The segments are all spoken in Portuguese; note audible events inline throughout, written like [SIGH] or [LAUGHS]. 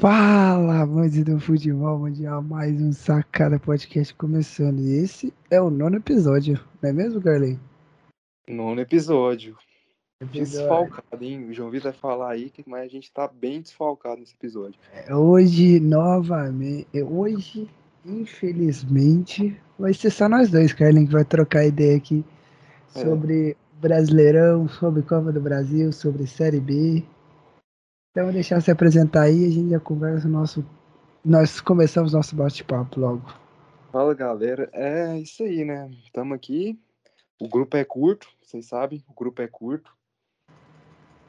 Fala, amantes do futebol mundial, mais um Sacada Podcast começando. E esse é o nono episódio, não é mesmo, Carlin? Nono episódio. Episódio. Desfalcado, hein? O João Vitor vai falar aí, mas a gente tá bem desfalcado nesse episódio. É, Hoje, novamente, é, hoje, infelizmente, vai ser só nós dois, Carlin, que vai trocar ideia aqui É. sobre Brasileirão, sobre Copa do Brasil, sobre Série B. Então, vou deixar se apresentar aí e a gente já conversa o nosso. Nós começamos nosso bate-papo logo. Fala, galera. É isso aí, né? Estamos aqui. O grupo é curto, vocês sabem, o grupo é curto.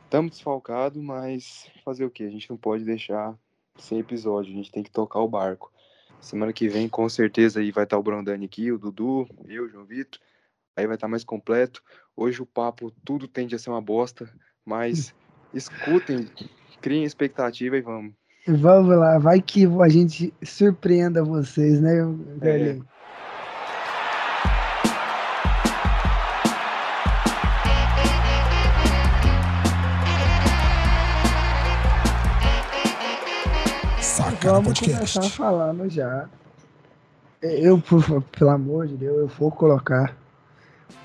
Estamos desfalcados, mas fazer o quê? A gente não pode deixar sem episódio, a gente tem que tocar o barco. Semana que vem, com certeza, aí vai estar o Brandani aqui, o Dudu, eu, o João Vitor. Aí vai estar mais completo. Hoje o papo, tudo tende a ser uma bosta, mas [LAUGHS] escutem, criem expectativa e vamos. Vamos lá, vai que a gente surpreenda vocês, né, Carlinhos? Sacana Vamos começar falando já. Eu, por, pelo amor de Deus, eu vou colocar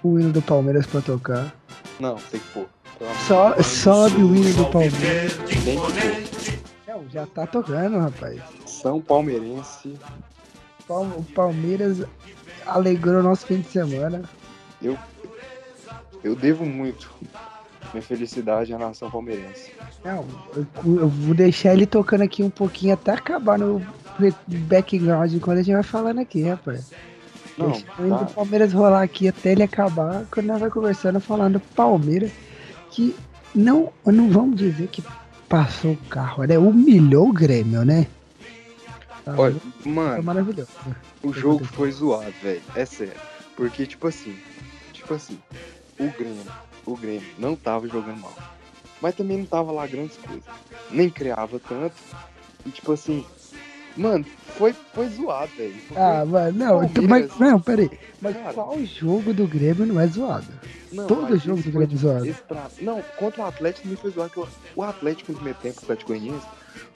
o hino do Palmeiras pra tocar. Não, tem que pôr. Só, sobe o hino do Palmeiras. Não, já tá tocando, rapaz. São Palmeirense, Pal- O Palmeiras alegrou nosso fim de semana. eu devo muito minha felicidade à nação palmeirense. Não, eu, eu vou deixar ele tocando aqui um pouquinho até acabar no background enquanto a gente vai falando aqui, rapaz. Não, Deixa o tá. do Palmeiras rolar aqui até ele acabar, quando nós vai conversando, falando Palmeiras, que não, não vamos dizer que passou o carro, né? Humilhou o Grêmio, né? Tá, Olha, foi mano, maravilhoso. o jogo foi zoado, velho. É sério. Porque, tipo assim, tipo assim, o Grêmio, o Grêmio não tava jogando mal. Mas também não tava lá grandes coisas. Nem criava tanto. E tipo assim, mano, foi, foi zoado, velho. Ah, mano, não, Palmeiras- mas, não, peraí. Mas Cara. qual jogo do Grêmio não é zoado? Não, todo jogo do Grêmio zoado. esse pra- Não, contra o Atlético também foi zoado. que o- Atlético no primeiro tempo, o Atlético Goianiense,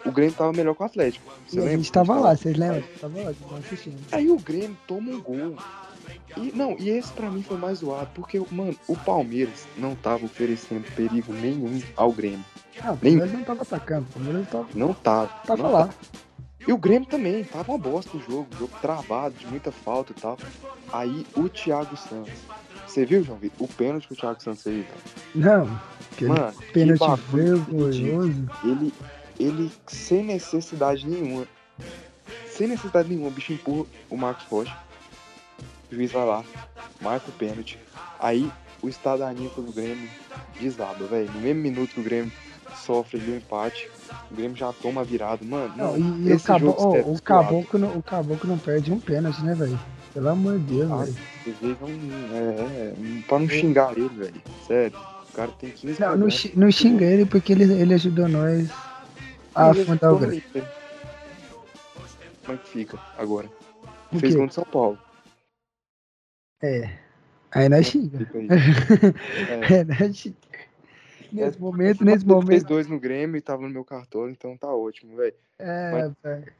o Grêmio tava melhor que o Atlético. Você E a lembra? gente tava lá, vocês lembram? Tava lá, tava assistindo. Aí o Grêmio toma um gol. E, não, e esse pra mim foi mais zoado, porque, mano, o Palmeiras não tava oferecendo perigo nenhum ao Grêmio. Não, o Nem- Palmeiras não tava atacando, o Palmeiras tava, Não tava. tava não lá. E o Grêmio também, tava uma bosta o jogo, jogo travado, de muita falta e tal. Aí o Thiago Santos. Você viu, João Vitor? O pênalti que o Thiago Santos fez, velho. Não, Mano, pênalti vergonhoso. ele, ele sem necessidade nenhuma, sem necessidade nenhuma, o bicho empurra o Marcos Rocha. O juiz vai lá, marca o pênalti. Aí o estado anímico do Grêmio desaba, velho. No mesmo minuto que o Grêmio sofre ali o empate, o Grêmio já toma a virada. Mano, Não, não, e, o, cabo, oh, o, caboclo não, o caboclo não perde um pênalti, né, velho? Pelo amor de Deus, Ah, velho. É, é, pra não xingar ele, velho. Sério. O cara tem 15 Não, não, não xinga ele porque ele, ele ajudou nós a Ele afundar o Grêmio. né? Como é que fica agora? O Fez no São Paulo. É. Aí nós xinga. [LAUGHS] Aí. É. É, nós xinga. Nesse É, momento, nesse momento. dois no Grêmio e tava no meu cartório, então tá ótimo, velho. É, velho.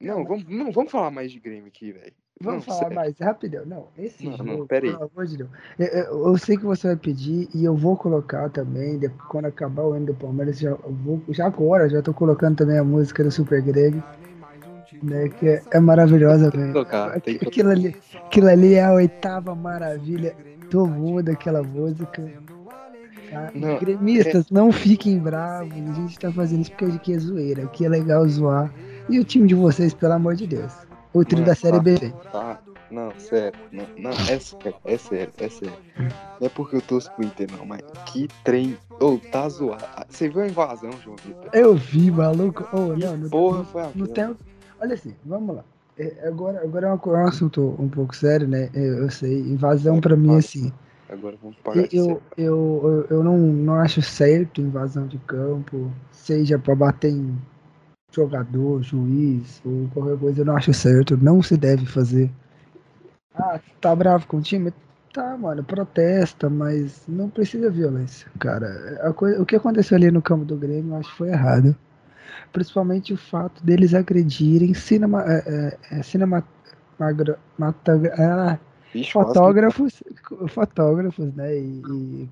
Não, vamos, não, vamos falar mais de Grêmio aqui, velho. Vamos Não, falar sério. mais rapidão. Não, esse Não, jogo, não, pera aí. pelo amor de Deus. Eu, eu- eu sei que você vai pedir e eu vou colocar também, de- quando acabar o ano do Palmeiras, já, eu vou, já agora, já tô colocando também a música do Super Greg, né, que é, é maravilhosa, velho. Aquilo ali, aquilo ali é a oitava maravilha do mundo, aquela música. Tá? Não, Gremistas, não fiquem bravos, a gente tá fazendo isso porque aqui é zoeira, aqui é legal zoar. E o time de vocês, pelo amor de Deus. O trio Mano, da Série tá. B. Tá, não, sério. Não, não, é sério, é sério, é sério. Não é porque eu torço pro Inter, não, mas que trem. Ô, tá zoado. Ah, Você viu a invasão, João Vitor? Eu vi, maluco. Oh, não, não, Porra, não, foi a não tem. Olha assim, vamos lá. É, agora, agora é um, é um assunto um pouco sério, né? Eu, eu sei. Invasão pra mim, assim. Agora vamos pagar Eu, eu, eu, eu não, não acho certo invasão de campo, seja pra bater em jogador, juiz ou qualquer coisa, eu não acho certo. Não se deve fazer. Ah, tá bravo com o time? Tá, mano, protesta, mas não precisa violência, cara. A coisa, o que aconteceu ali no campo do Grêmio, eu acho que foi errado. Principalmente o fato deles agredirem cinema, é, é, é cinema, ah, fotógrafos, fotógrafos, né? E, e,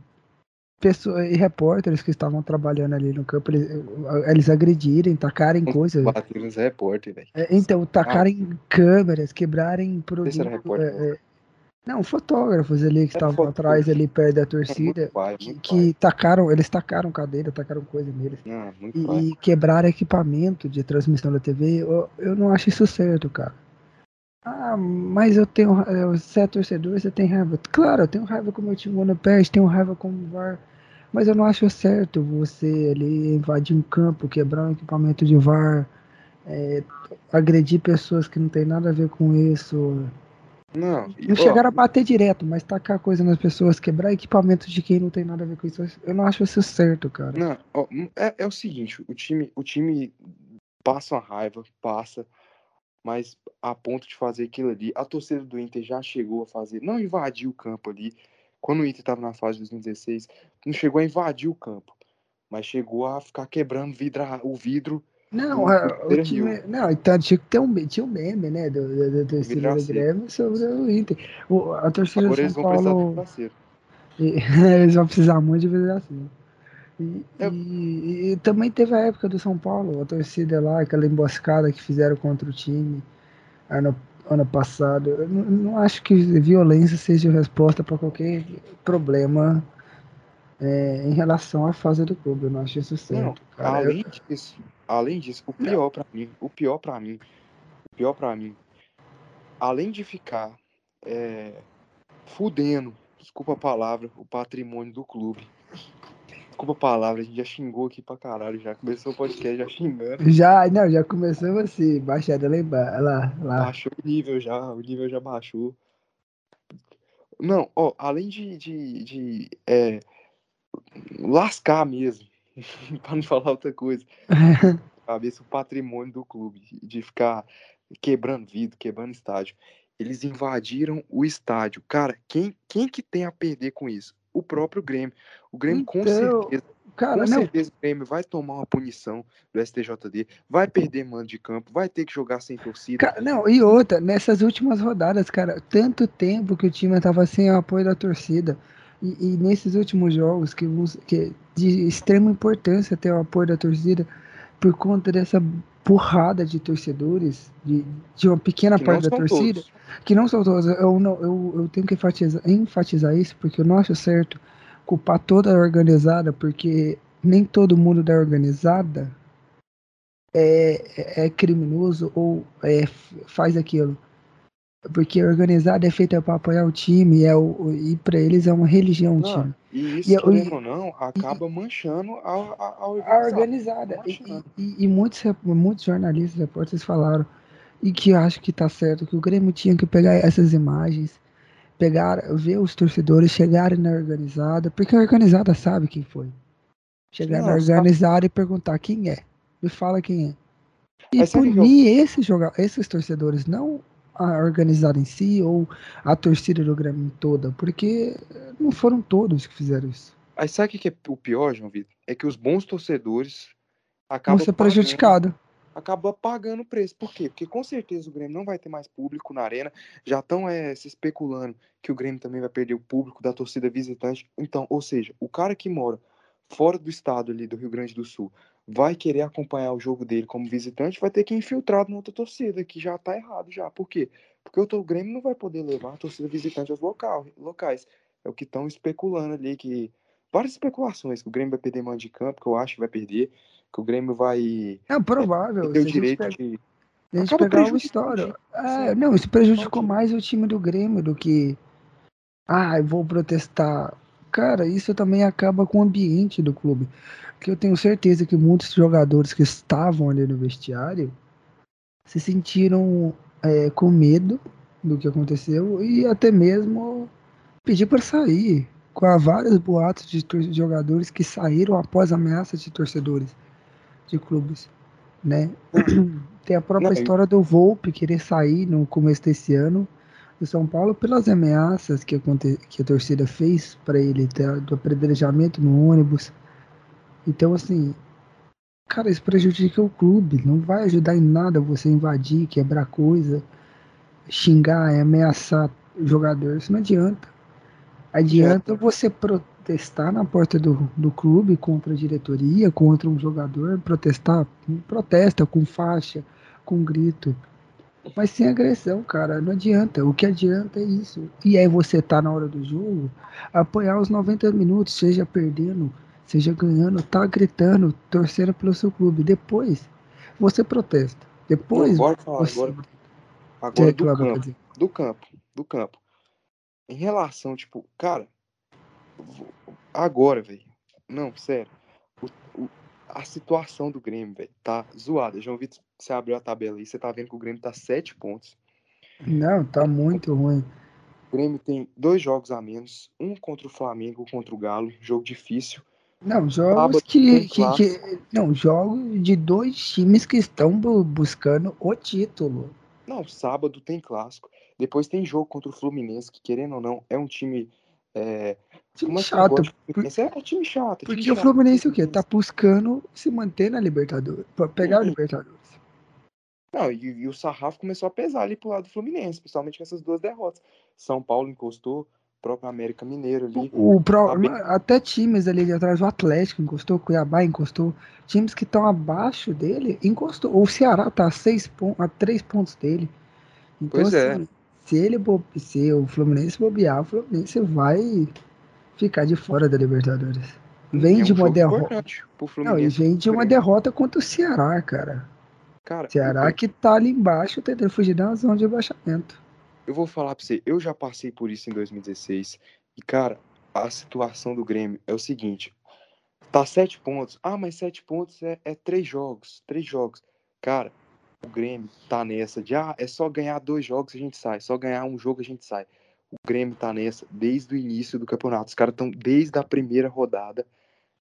pessoas, e repórteres que estavam trabalhando ali no campo, eles, eles agredirem, tacarem coisas. Bateram os repórteres, velho. É, então, tacarem ah. câmeras, quebrarem produtos. É, não, fotógrafos ali que estavam atrás, ali perto da torcida, pai, que, que tacaram, eles tacaram cadeira, tacaram coisa neles. Não, e, e, quebraram equipamento de transmissão da TV. Eu, eu não acho isso certo, cara. Ah, mas eu tenho. Você é torcedor, você tem raiva. Claro, eu tenho raiva com o meu time no pé, tenho raiva com o VAR. Mas eu não acho certo você ali invadir um campo, quebrar um equipamento de VAR, é, agredir pessoas que não tem nada a ver com isso. Não, não chegaram a bater direto, mas tacar coisa nas pessoas, quebrar equipamentos de quem não tem nada a ver com isso, eu não acho isso certo, cara. Não, ó, é, é o seguinte, o time, o time passa uma raiva, passa, mas a ponto de fazer aquilo ali, a torcida do Inter já chegou a fazer, não invadiu o campo ali, quando o Inter estava na fase de 2016, não chegou a invadir o campo, mas chegou a ficar quebrando vidra, o vidro não, o time, não, então tinha que ter um, tinha um meme, né, do, do, do torcida do Grêmio sobre o Inter. O, a torcida Agora do São eles Paulo... Vão precisar de [LAUGHS] eles vão precisar muito de vidraceiro. E, é. e, e, também teve a época do São Paulo, a torcida lá, aquela emboscada que fizeram contra o time ano, ano passado. Eu não, não acho que violência seja a resposta para qualquer problema é, em relação à fase do clube. Eu não acho isso certo. Não, além eu... disso, além disso, o pior para mim, o pior para mim, o pior para mim, além de ficar é, fudendo, desculpa a palavra, o patrimônio do clube. Desculpa a palavra, a gente já xingou aqui pra caralho, já começou o podcast já xingando. Já, não, já começou você, baixada lá embaixo, lá, lá. Baixou o nível já, o nível já baixou. Não, ó, além de, de, de é, lascar mesmo, [LAUGHS] para não falar outra coisa. [LAUGHS] Cabeça o patrimônio do clube, de ficar quebrando vidro, quebrando estádio. Eles invadiram o estádio. Cara, quem, quem que tem a perder com isso? O próprio Grêmio. O Grêmio então, com certeza. Cara, com não. certeza o Grêmio vai tomar uma punição do STJD, vai perder mando de campo, vai ter que jogar sem torcida. Cara, não, e outra, nessas últimas rodadas, cara, tanto tempo que o time tava sem o apoio da torcida. E, e, nesses últimos jogos, que, que é de extrema importância ter o apoio da torcida, por conta dessa porrada de torcedores, de, de uma pequena que parte da torcida, todos. que não são todos. Eu, não, eu, eu tenho que enfatizar, enfatizar isso, porque eu não acho certo culpar toda a organizada, porque nem todo mundo da organizada é, é criminoso ou é, faz aquilo. Porque organizada é feita para apoiar o time é o, e para eles é uma religião o time. E isso, e, querendo ou não, acaba e, manchando a, a, a organizada. A organizada. E, e, e, muitos, muitos jornalistas, repórteres falaram, e que acho que tá certo, que o Grêmio tinha que pegar essas imagens, pegar, ver os torcedores chegarem na organizada, porque a organizada sabe quem foi. Chegar não, na organizada sabe. e perguntar quem é. Me fala quem é. E punir eu... esses, esses torcedores, não a organizada em si ou a torcida do Grêmio toda, porque não foram todos que fizeram isso. Aí sabe o que é o pior, João Vitor? É que os bons torcedores acabam Vão ser prejudicados. Acaba pagando o preço. Por quê? Porque com certeza o Grêmio não vai ter mais público na arena. Já estão é, se especulando que o Grêmio também vai perder o público da torcida visitante. Então, ou seja, o cara que mora fora do estado ali do Rio Grande do Sul vai querer acompanhar o jogo dele como visitante, vai ter que ir infiltrado na outra torcida, que já tá errado já. Por quê? Porque o Grêmio não vai poder levar a torcida visitante aos local, locais. É o que estão especulando ali, que várias especulações, que o Grêmio vai perder mão de campo, que eu acho que vai perder, que o Grêmio vai... É provável. É, ter o direito pega... de... A gente Acaba pegar uma história. É, não, isso prejudicou mais o time do Grêmio do que... Ah, eu vou protestar. Cara, isso também acaba com o ambiente do clube que eu tenho certeza que muitos jogadores que estavam ali no vestiário se sentiram é, com medo do que aconteceu e até mesmo pedir para sair. Com vários boatos de, de jogadores que saíram após ameaças de torcedores de clubes, né? [CLEARS THROAT] Tem a própria Não, história do Volpe querer sair no começo desse ano do São Paulo pelas ameaças que, que a torcida fez para ele, do apedrejamento no ônibus. Então, assim, cara, isso prejudica o clube. Não vai ajudar em nada você invadir, quebrar coisa, xingar, ameaçar o jogador. Isso não adianta. Adianta você protestar na porta do, do clube contra a diretoria, contra um jogador, protestar, protesta com faixa, com grito. Mas sem agressão, cara, não adianta. O que adianta é isso. E aí você tá na hora do jogo, apoiar os 90 minutos, seja perdendo, seja ganhando, tá gritando, torcendo pelo seu clube. Depois, você protesta. Depois. Você... agora, agora do, campo, do campo. Do campo. Em relação, tipo, cara, agora, velho. Não, sério. A situação do Grêmio, velho, tá zoada. João Vitor, você abriu a tabela aí, você tá vendo que o Grêmio tá sete pontos. Não, tá muito ruim. O Grêmio tem dois jogos a menos, um contra o Flamengo, contra o Galo, jogo difícil. Não, jogos que, que, que, Não, jogos de dois times que estão buscando o título. Não, sábado tem clássico. Depois tem jogo contra o Fluminense, que querendo ou não, é um time. É, time é chato. Por... É, é time chato. Porque time o Fluminense o quê? Tá buscando se manter na Libertadores. Pra pegar uhum. a Libertadores. Não, e, e, o sarrafo começou a pesar ali pro lado do Fluminense, principalmente com essas duas derrotas. São Paulo encostou, próprio América Mineiro ali. O, pro, até times ali de atrás, o Atlético encostou, o Cuiabá encostou. Times que estão abaixo dele, encostou. O Ceará tá a, seis a três pontos dele. Então, pois é. assim, é. se ele se o Fluminense bobear, o Fluminense vai ficar de fora da Libertadores. Vem é um de uma derrota. Não, e vem de uma derrota contra o Ceará, cara. Cara, Ceará eu... que tá ali embaixo tentando fugir da zona de rebaixamento. Eu vou falar pra você, eu já passei por isso em 2016. E, cara, a situação do Grêmio é o seguinte: tá sete pontos. Ah, mas sete pontos é, é três jogos. Três jogos. Cara, o Grêmio tá nessa de ah, é só ganhar dois jogos a gente sai, só ganhar um jogo a gente sai. O Grêmio tá nessa desde o início do campeonato. Os caras estão desde a primeira rodada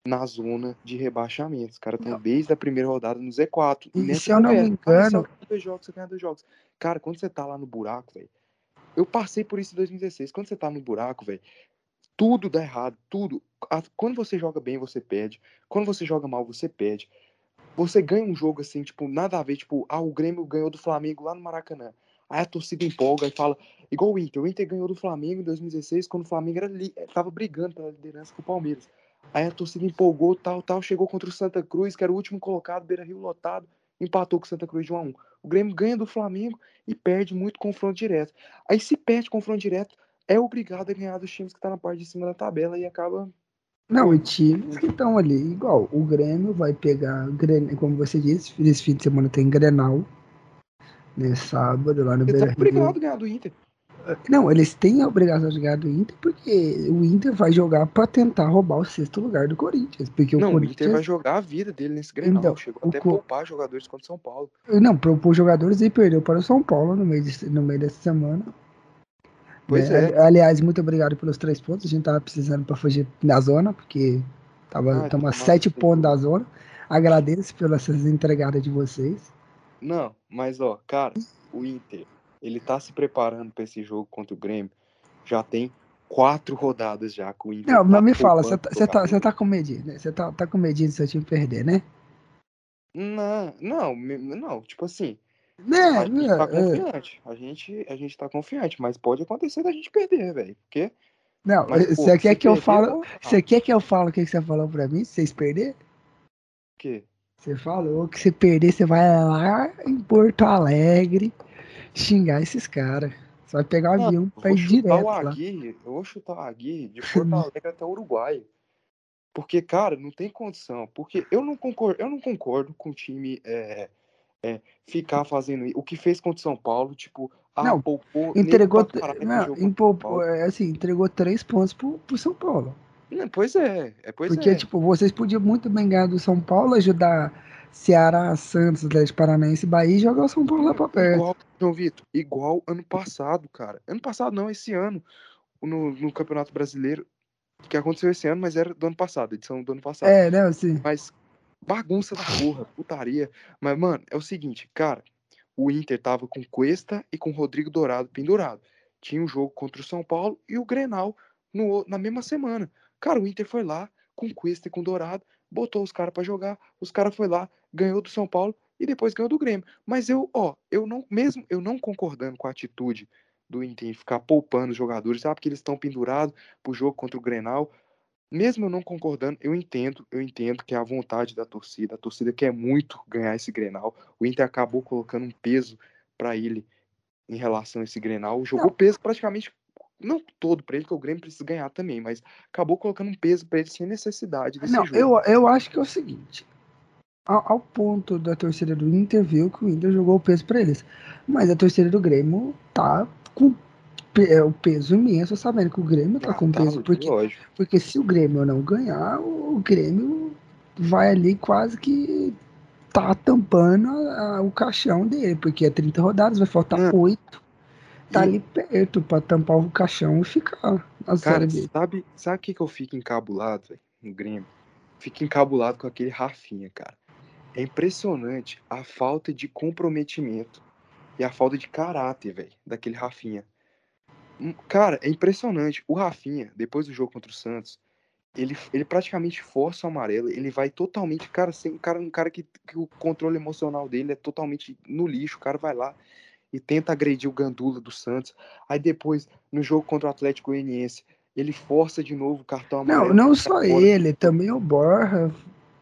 na zona de rebaixamento. Os caras estão desde a primeira rodada no Z4. E, se eu não me engano. Ah, dois jogos, você ganha dois jogos. Cara, quando você tá lá no buraco, velho. Eu passei por isso em 2016. Quando você tá no buraco, velho, tudo dá errado, tudo. Quando você joga bem, você perde. Quando você joga mal, você perde. Você ganha um jogo assim, tipo, nada a ver, tipo, ah, o Grêmio ganhou do Flamengo lá no Maracanã. Aí a torcida empolga e fala, igual o Inter. O Inter ganhou do Flamengo em 2016, quando o Flamengo era li... tava brigando pela liderança com o Palmeiras. Aí a torcida empolgou, tal, tal, chegou contra o Santa Cruz, que era o último colocado, Beira Rio lotado, empatou com o Santa Cruz de 1 a 1. O Grêmio ganha do Flamengo e perde muito confronto direto. Aí se perde confronto direto, é obrigado a ganhar dos times que tá na parte de cima da tabela e acaba não, e times que estão ali, igual, o Grêmio vai pegar, como você disse, esse fim de semana tem Grenal, né, sábado, lá no Beira Rio. obrigado a ganhar do Inter. Não, eles têm a obrigação de ganhar do Inter porque o Inter vai jogar para tentar roubar o sexto lugar do Corinthians. Porque não, o, Corinthians... o Inter vai jogar a vida dele nesse Grenal. Então, Chegou até co... poupar jogadores contra o São Paulo. Não, poupou jogadores e perdeu para o São Paulo no meio, de, no meio dessa semana. Pois né? é. Aliás, muito obrigado pelos três pontos. A gente tava precisando para fugir da zona, porque tava ah, a sete pontos da zona. Agradeço pelas entregadas de vocês. Não, mas ó, cara, o Inter ele tá se preparando para esse jogo contra o Grêmio. Já tem quatro rodadas já com o Inter. Não, tá me fala, você tá, tá, você tá com medinho, né? Você tá, tá com medinho de seu time perder, né? Não, não, não, tipo assim. Né, a gente tá é, confiante. A, gente, a gente tá confiante, mas pode acontecer da gente perder, velho. Porque. Não, você quer que eu falo. Você quer que eu falo o que você falou pra mim? Se vocês perder? O quê? Você falou que se perder, você vai lá em Porto Alegre xingar esses caras. Você vai pegar o avião pra ir direto. Aguirre, eu vou chutar o Aguirre de Porto [LAUGHS] Alegre até o Uruguai. Porque, cara, não tem condição. Porque eu não concordo, eu não concordo com o time é, é, ficar fazendo o que fez contra o São Paulo, tipo, ah, não, poupou, entregou, não, empolpou, é, assim, entregou três pontos pro, pro São Paulo. Não, pois é, é pois Porque, é. tipo, vocês podiam muito bem ganhar do São Paulo, ajudar Ceará, Santos, Atlético Paranaense, Bahia e jogar o São Paulo lá pra perto. Igual, João Vitor, igual ano passado, cara. Ano passado não, esse ano, no, no Campeonato Brasileiro, que aconteceu esse ano, mas era do ano passado, edição do ano passado. É, né, sim. Mas bagunça da porra, putaria. Mas, mano, é o seguinte, cara, o Inter tava com Cuesta e com Rodrigo Dourado pendurado. Tinha um jogo contra o São Paulo e o Grenal no, na mesma semana. Cara, o Inter foi lá com Cuesta e com Dourado, botou os caras para jogar, os caras foi lá, ganhou do São Paulo e depois ganhou do Grêmio. Mas eu, ó, eu não, mesmo eu não concordando com a atitude do Inter em ficar poupando os jogadores, sabe, porque eles estão pendurados pro jogo contra o Grenal, mesmo eu não concordando, eu entendo, eu entendo que é a vontade da torcida, a torcida quer muito ganhar esse Grenal. O Inter acabou colocando um peso para ele em relação a esse Grenal, jogou não. peso praticamente não todo para ele, que o Grêmio precisa ganhar também, mas acabou colocando um peso para ele sem necessidade desse não, jogo. Eu, eu acho que é o seguinte, ao, ao, ponto da torcida do Inter viu que o Inter jogou o peso para eles, mas a torcida do Grêmio tá com é, o peso imenso, sabendo que o Grêmio tá ah, com tá, peso, porque, porque se o Grêmio não ganhar, o Grêmio vai ali quase que tá tampando a, a, o caixão dele, porque é 30 rodadas, vai faltar hum. 8 tá ali perto pra tampar o caixão e ficar na Cara, série Sabe, sabe o que, que eu fico encabulado, véio, no Grêmio? Fico encabulado com aquele Rafinha, cara. É impressionante a falta de comprometimento e a falta de caráter, velho, daquele Rafinha. Hum, cara, é impressionante. O Rafinha, depois do jogo contra o Santos, ele, ele praticamente força o amarelo, ele vai totalmente, cara, sem cara, um cara que, que o controle emocional dele é totalmente no lixo, o cara vai lá, e tenta agredir o Gandula do Santos. Aí depois, no jogo contra o Atlético Goianiense, ele força de novo o cartão amarelo. Não, não só ele, também o Borja.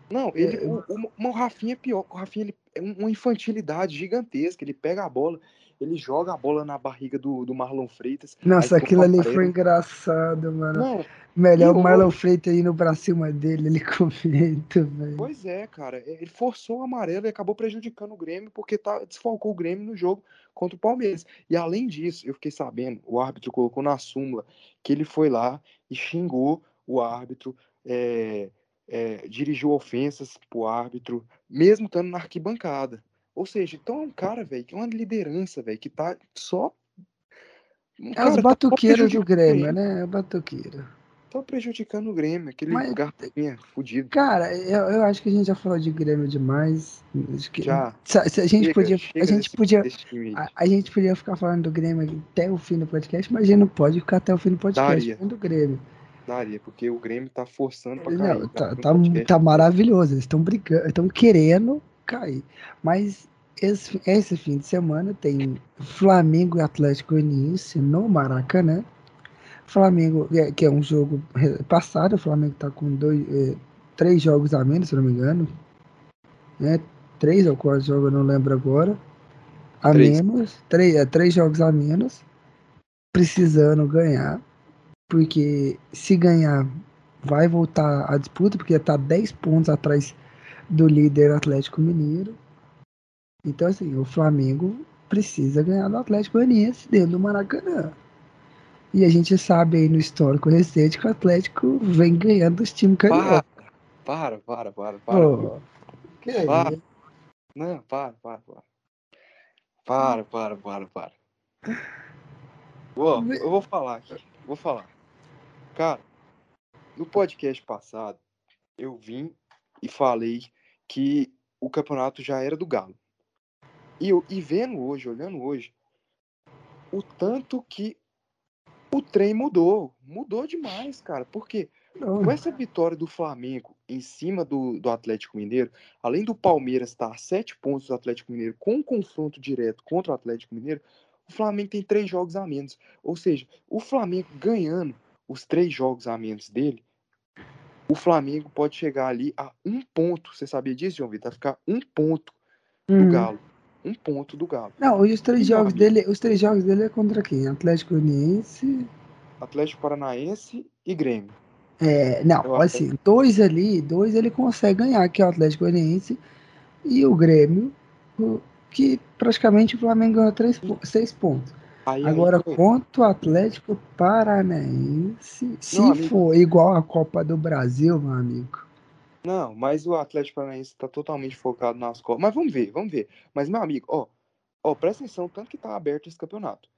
Não, ele, é... o, o, o Rafinha é pior. O Rafinha ele, é uma infantilidade gigantesca. Ele pega a bola, ele joga a bola na barriga do, do Marlon Freitas. Nossa, aquilo ali foi engraçado, mano. Não, Melhor o Marlon Freitas indo pra cima dele, ele [LAUGHS] comenta, velho. Pois é, cara. Ele forçou o amarelo e acabou prejudicando o Grêmio porque tá, desfalcou o Grêmio no jogo contra o Palmeiras. E além disso, eu fiquei sabendo, o árbitro colocou na súmula que ele foi lá e xingou o árbitro, é, é, dirigiu ofensas pro árbitro, mesmo estando na arquibancada. Ou seja, então é um cara, velho, que é uma liderança, velho, que tá só. Um é os tá batuqueiros tá do Grêmio, né? É o batuqueiro. Tá prejudicando o Grêmio, aquele Mas, garfinha fudido. Cara, eu, eu acho que a gente já falou de Grêmio demais. Que, já. Se, a gente chega, podia. Chega a gente desse, podia. Desse a, a, gente podia ficar falando do Grêmio até o fim do podcast, mas a gente não pode ficar até o fim do podcast Daria. falando do Grêmio. Daria, porque o Grêmio tá forçando pra cair. Não, tá, tá, tá maravilhoso. Eles estão brigando, estão querendo cair. Mas esse, esse fim de semana tem Flamengo e Atlético Goianiense no Maracanã. Flamengo, é, que é um jogo passado, o Flamengo está com dois, é, três jogos a menos, se não me engano. Né? Três ou quatro jogos, eu não lembro agora. A três. menos, três, é, três jogos a menos, precisando ganhar, porque se ganhar, vai voltar a disputa, porque está 10 pontos atrás do líder Atlético Mineiro. Então, assim, o Flamengo precisa ganhar do Atlético Goianiense dentro do Maracanã. E a gente sabe aí no histórico recente que o Atlético vem ganhando dos times carioca. Para, para, para, para. Que para. Não, para, para, para. Para, para, para, para. Ó, eu vou falar aqui. Vou falar. Cara, no podcast passado, eu vim e falei que o campeonato já era do Galo. E, e vendo hoje, olhando hoje, o tanto que o trem mudou. Mudou demais, cara. Porque com essa vitória do Flamengo em cima do, do Atlético Mineiro, além do Palmeiras estar a sete pontos do Atlético Mineiro com um confronto direto contra o Atlético Mineiro, o Flamengo tem três jogos a menos. Ou seja, o Flamengo ganhando os três jogos a menos dele, o Flamengo pode chegar ali a um ponto. Você sabia disso, João Vitor? Ficar um ponto do uhum. Galo um ponto do Galo. Não, e os três jogos dele, os três jogos dele é contra quem? Atlético Goianiense, Atlético Paranaense e Grêmio. É, não, Eu assim, dois ali, dois ele consegue ganhar, que é o Atlético Goianiense e o Grêmio, que praticamente o Flamengo ganhou três, seis pontos. Aí, Agora, contra o Atlético Paranaense, se não, for igual a Copa do Brasil, meu amigo, não, mas o Atlético Paranaense tá totalmente focado nas Copas. Mas vamos ver, vamos ver. Mas, meu amigo, ó, ó, presta atenção, tanto que tá aberto esse campeonato.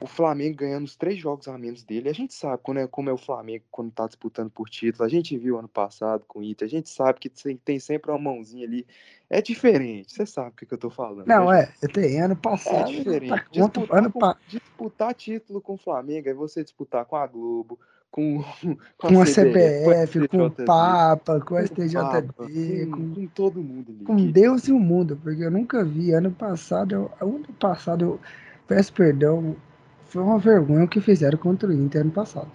O Flamengo ganhando os três jogos a menos dele. A gente sabe quando é, como é o Flamengo quando tá disputando por título. A gente viu ano passado com o Inter. A gente sabe que tem, sempre uma mãozinha ali. É diferente. Você sabe o que, que eu tô falando. Não, né? é. Tem ano passado. É diferente. Tá disputar, ano com, pa... disputar título com o Flamengo é você disputar com a Globo, com, [LAUGHS] Com a CBF, com com o Papa, com o com o STJD, com, com, com todo mundo ali. com que- Deus e o mundo, porque eu nunca vi. Ano passado, eu, ano passado, eu peço perdão, foi uma vergonha o que fizeram contra o Inter ano passado.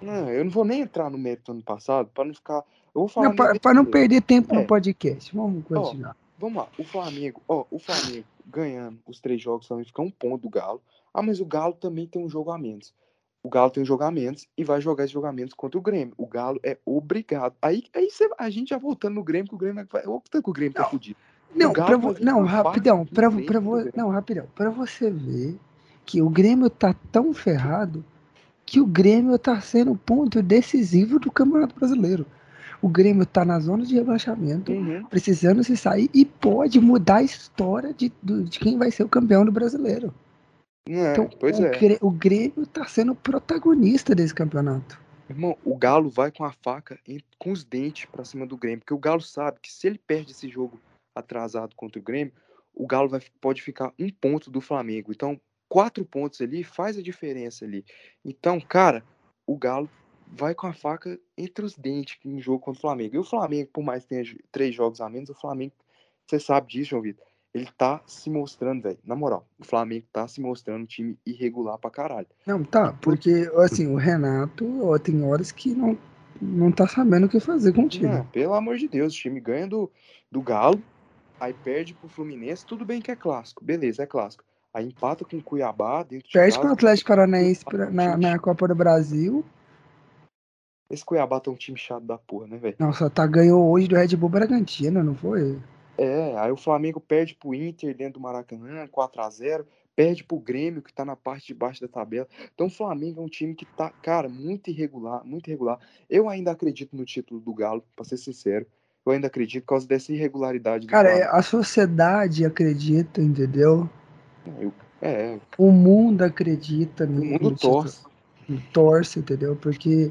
Não, eu não vou nem entrar no mérito do ano passado para não ficar. Eu vou falar. Para, não perder tempo É. no podcast, vamos continuar. Vamos lá, o Flamengo, ó, o Flamengo ganhando os três jogos também fica um ponto do Galo. Ah, mas o Galo também tem um jogo a menos. O Galo tem menos e vai jogar esse jogo a menos contra o Grêmio. O Galo é obrigado. Aí, aí cê- a gente já voltando no Grêmio, que o Grêmio vai. Olha o que o Grêmio tá Não. fudido. Não, pra vai vo- não, rapidão, pra, pra vo- não, rapidão, pra você ver que o Grêmio tá tão ferrado que o Grêmio tá sendo ponto decisivo do Campeonato Brasileiro. O Grêmio tá na zona de rebaixamento, Uhum. precisando se sair e pode mudar a história de, de quem vai ser o campeão do brasileiro. É, Então, pois o, é. Grê- o Grêmio tá sendo protagonista desse campeonato. Irmão, o Galo vai com a faca com os dentes pra cima do Grêmio, porque o Galo sabe que se ele perde esse jogo atrasado contra o Grêmio, o Galo vai, pode ficar um ponto do Flamengo. Então, quatro pontos ali faz a diferença ali. Então, cara, o Galo vai com a faca entre os dentes em jogo contra o Flamengo. E o Flamengo, por mais que tenha três jogos a menos, o Flamengo, você sabe disso, João Vitor, ele tá se mostrando, velho. Na moral, o Flamengo tá se mostrando um time irregular pra caralho. Não, tá, porque assim, o Renato ó, tem horas que não, não tá sabendo o que fazer com o time. Não, pelo amor de Deus, o time ganha do, do Galo, aí perde pro Fluminense, tudo bem que é clássico, beleza, é clássico. Aí empata com o Cuiabá dentro de Perde para o. Atlético Paranaense pra- na, na Copa do Brasil. Esse Cuiabá tá um time chato da porra, né, velho? Nossa, tá ganhou hoje do Red Bull Bragantino, não foi? É, aí o Flamengo perde pro Inter dentro do Maracanã, 4 a 0 perde pro Grêmio, que tá na parte de baixo da tabela. Então o Flamengo é um time que tá, cara, muito irregular, muito irregular. Eu ainda acredito no título do Galo, pra ser sincero. Eu ainda acredito por causa dessa irregularidade do Cara, é, Flamengo. a sociedade acredita, entendeu? Eu- é, O mundo acredita o no, mundo no título. torce. torce, entendeu? Porque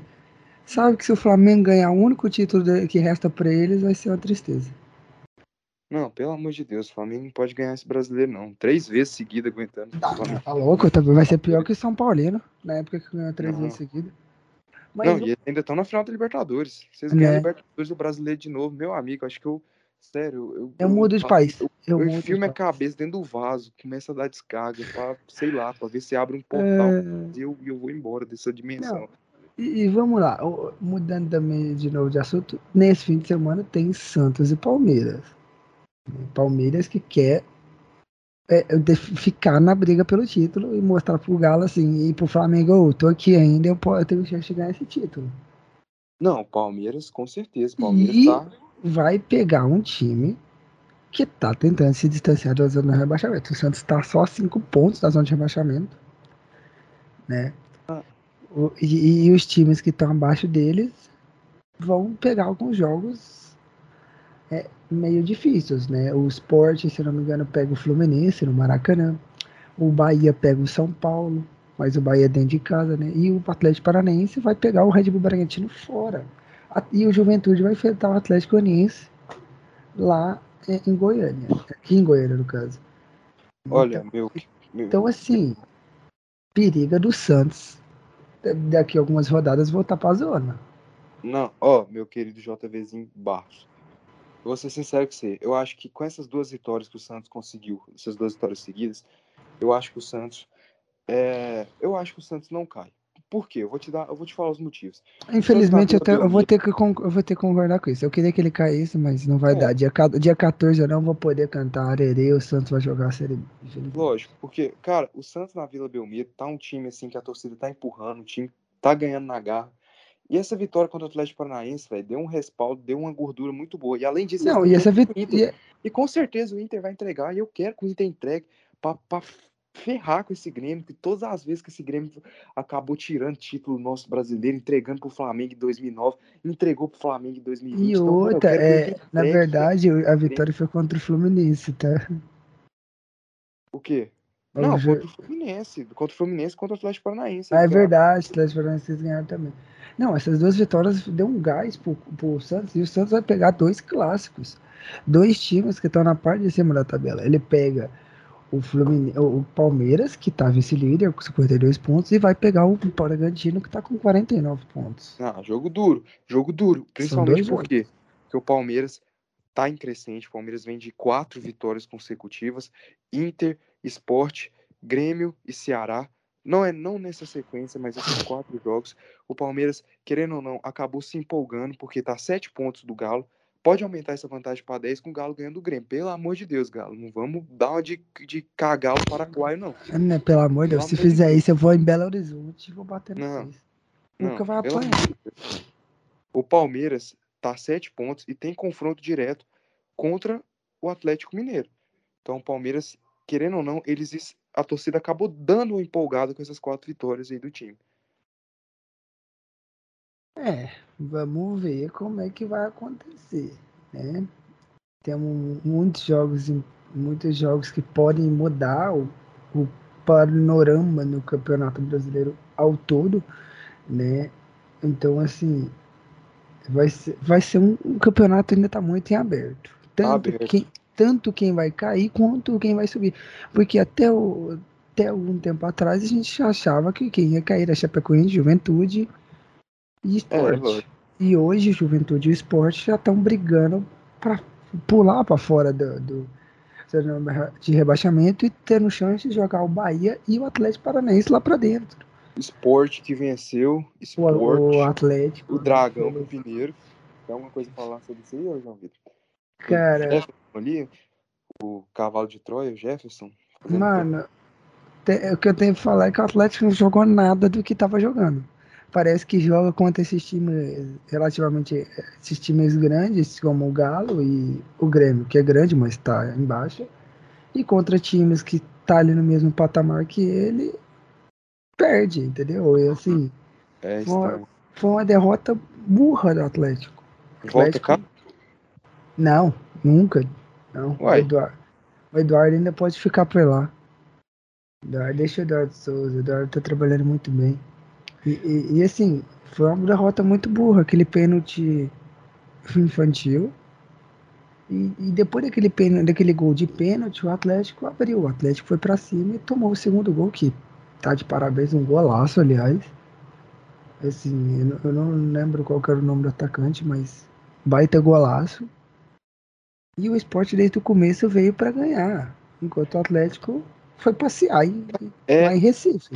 sabe que se o Flamengo ganhar o único título que resta pra eles, vai ser uma tristeza. Não, pelo amor de Deus, o Flamengo não pode ganhar esse brasileiro, não. Três vezes seguida aguentando. Tá, tá louco? Também vai ser pior que o São Paulino, na época que ganhou três Não. vezes seguida. Mas Não, e eles ainda estão na final da Libertadores. Vocês ganham Né? a Libertadores do brasileiro de novo, meu amigo. Acho que eu. Sério, eu. eu mudo de eu- país. Eu, Eu eu enfio minha cabeça dentro do vaso, começa a dar descarga pra, sei lá, pra ver se abre um portal É, e eu, e eu vou embora dessa dimensão. Não. E, e vamos lá, mudando também de novo de assunto, nesse fim de semana tem Santos e Palmeiras. Palmeiras que quer é, de- ficar na briga pelo título e mostrar pro Galo assim, e pro Flamengo, "Ô, tô aqui ainda, eu, eu tenho chance de ganhar esse título. Não, Palmeiras, com certeza. Palmeiras E- tá. Vai pegar um time que tá tentando se distanciar da zona de rebaixamento. O Santos tá só a cinco pontos da zona de rebaixamento, né? O- e, e os times que estão abaixo deles vão pegar alguns jogos é, meio difíceis, né? O Sport, se não me engano, pega o Fluminense no Maracanã. O Bahia pega o São Paulo, mas o Bahia é dentro de casa, né? E o Atlético Paranaense vai pegar o Red Bull Bragantino fora. E o Juventude vai enfrentar o Atlético Goianiense lá é, em Goiânia. Aqui em Goiânia, no caso. Olha, meu. meu Então, assim, periga do Santos da- daqui a algumas rodadas voltar pra zona. Não, ó, meu querido JVzinho Barros. Vou ser sincero com você. Eu acho que com essas duas vitórias que o Santos conseguiu, essas duas vitórias seguidas, eu acho que o Santos. É, eu acho que o Santos não cai. Por quê? Eu vou te dar, eu vou te falar os motivos. Infelizmente, eu, eu vou ter que, eu vou ter que concordar com isso. Eu queria que ele caísse, mas não vai É. dar. Dia, dia 14 eu não vou poder cantar Arerê, o Santos vai jogar a Série B. Lógico, porque, cara, o Santos na Vila Belmiro tá um time assim que a torcida tá empurrando, o time tá ganhando na garra. E essa vitória contra o Atlético Paranaense, velho, deu um respaldo, deu uma gordura muito boa. E além disso, Não, e essa vitória. E com certeza o Inter vai entregar, e eu quero que o Inter entregue pra, pra ferrar com esse Grêmio, que todas as vezes que esse Grêmio acabou tirando título nosso brasileiro, entregando pro Flamengo em 2009, entregou pro Flamengo em 2020. E Então, outra, é, na verdade, a vitória foi contra o Fluminense, tá? O quê? Não, jo- contra o Fluminense. Contra o Fluminense contra o Atlético Paranaense. Ah, é verdade, o Atlético Paranaense ganharam também. Não, essas duas vitórias deu um gás pro, pro Santos e o Santos vai pegar dois clássicos. Dois times que estão na parte de cima da tabela. Ele pega o, o Palmeiras, que tá vice-líder com 52 pontos, e vai pegar o Bragantino, que tá com 49 pontos. Ah, jogo duro, jogo duro. Principalmente porque, porque o Palmeiras tá em crescente. O Palmeiras vem de quatro vitórias consecutivas. Inter, Esporte, Grêmio e Ceará. Não é não nessa sequência, mas esses quatro jogos. O Palmeiras, querendo ou não, acabou se empolgando porque tá sete pontos do Galo pode aumentar essa vantagem para 10 com o Galo ganhando o Grêmio. Pelo amor de Deus, Galo. Não vamos dar uma de, de cagar o Paraguai, não. não é, pelo amor de Deus, se fizer isso, eu vou em Belo Horizonte e vou bater no não, Nunca vai apanhar. O Palmeiras tá a 7 pontos e tem confronto direto contra o Atlético Mineiro. Então o Palmeiras, querendo ou não, eles a torcida acabou dando uma empolgada com essas quatro vitórias aí do time. É, vamos ver como é que vai acontecer, né? Temos muitos jogos, muitos jogos que podem mudar o, o panorama no Campeonato Brasileiro ao todo, né? Então, assim, vai ser, vai ser um, um campeonato ainda está muito em aberto. Tanto, aberto. Quem, tanto quem vai cair quanto quem vai subir. Porque até, o, até algum tempo atrás a gente achava que quem ia cair era Chapecoense, Juventude e esporte. É, e hoje Juventude e esporte já estão brigando para pular para fora do, do, de rebaixamento e tendo chance de jogar o Bahia e o Atlético Paranaense lá para dentro. Esporte que venceu, esporte, o, o Atlético, o Dragão, o Mineiro. Tem alguma coisa para falar sobre isso aí, João Vitor? Cara, o Jefferson ali, o cavalo de Troia, o Jefferson. Mano, o que eu tenho que falar é que o Atlético não jogou nada do que estava jogando. Parece que joga contra esses times relativamente esses times grandes como o Galo e o Grêmio que é grande mas está embaixo. E contra times que tá ali no mesmo patamar que ele perde entendeu? E assim é foi, uma, foi, uma, derrota burra do Atlético, Atlético Volta cá? Não nunca não o Eduardo, o Eduardo ainda pode ficar por lá Eduardo, deixa o Eduardo Souza o Eduardo tá trabalhando muito bem e, e, e, assim, foi uma derrota muito burra, aquele pênalti infantil. E, e, depois daquele, pênalti, daquele gol de pênalti, o Atlético abriu. O Atlético foi para cima e tomou o segundo gol, que tá de parabéns, um golaço, aliás. Assim, eu eu não lembro qual era o nome do atacante, mas baita golaço. E o esporte desde o começo veio para ganhar, enquanto o Atlético foi passear em, é, lá em Recife.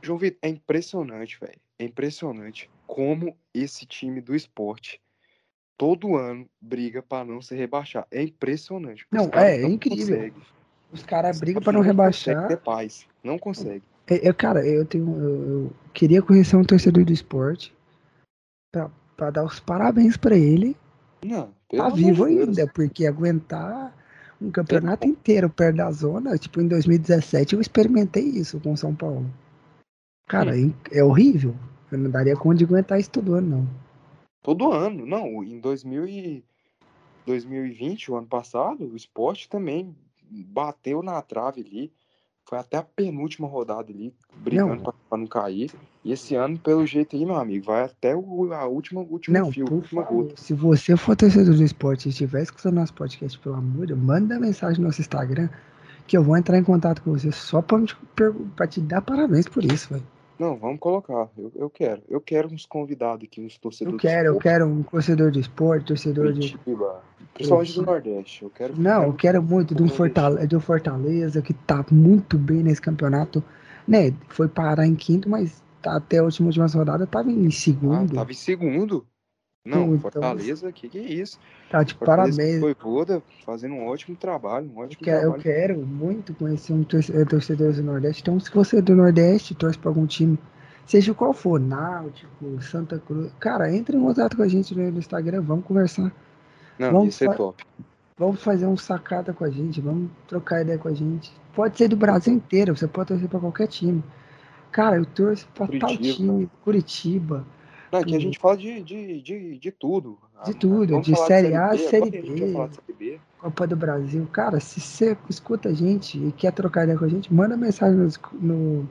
João Vitor, é impressionante, velho. É impressionante como esse time do esporte todo ano briga para não se rebaixar. É impressionante. Não, é, é incrível. Consegue. Os caras brigam para não, não rebaixar. Consegue ter paz. Não consegue. É, é, cara, eu tenho. Eu, eu, queria conhecer um torcedor do esporte para dar os parabéns para ele. Não, tá vivo ainda, porque aguentar um campeonato inteiro perto da zona, tipo em 2017 eu experimentei isso com São Paulo. Cara, é horrível. Eu não daria conta de aguentar isso todo ano, não. Todo ano, não. Em 2000 e 2020, o ano passado, o esporte também bateu na trave ali. Foi até a penúltima rodada ali, brigando para pra, não cair. E esse ano, pelo jeito aí, meu amigo, vai até o a última, última não, fio, última gota. Se você for torcedor do esporte e estiver escutando nosso podcast, pelo amor de Deus, manda mensagem no nosso Instagram que eu vou entrar em contato com você só pra, pra te dar parabéns por isso, velho. Não, vamos colocar. Eu, eu quero. Eu quero uns convidados aqui, uns torcedores. Eu quero, eu quero um torcedor de esporte, torcedor Curitiba, de. Principalmente do Nordeste. Eu quero. Não, eu quero muito do Fortaleza, do Fortaleza, que tá muito bem nesse campeonato. Né? Foi parar em quinto, mas tá, até a última, última rodada tava em segundo. Ah, tava em segundo? Não, então, Fortaleza, que que é isso? Tá de parabéns. Foi Voda fazendo um ótimo trabalho, um ótimo eu quero, trabalho. Eu quero muito conhecer um eh, torcedor do Nordeste. Então, se você é do Nordeste, torce para algum time, seja qual for, Náutico, Santa Cruz, cara, entre em contato com a gente no Instagram, vamos conversar. Não, vamos isso é top. Vamos fazer um sacada com a gente, vamos trocar ideia com a gente. Pode ser do Brasil inteiro, você pode torcer para qualquer time. Cara, eu torço pra Curitiba. tal time, Curitiba. Não, aqui a gente fala de, de, de, de tudo. De tudo, de Série A, B, Série B, B, Copa do Brasil. Cara, se você escuta a gente e quer trocar ideia com a gente, manda mensagem no, no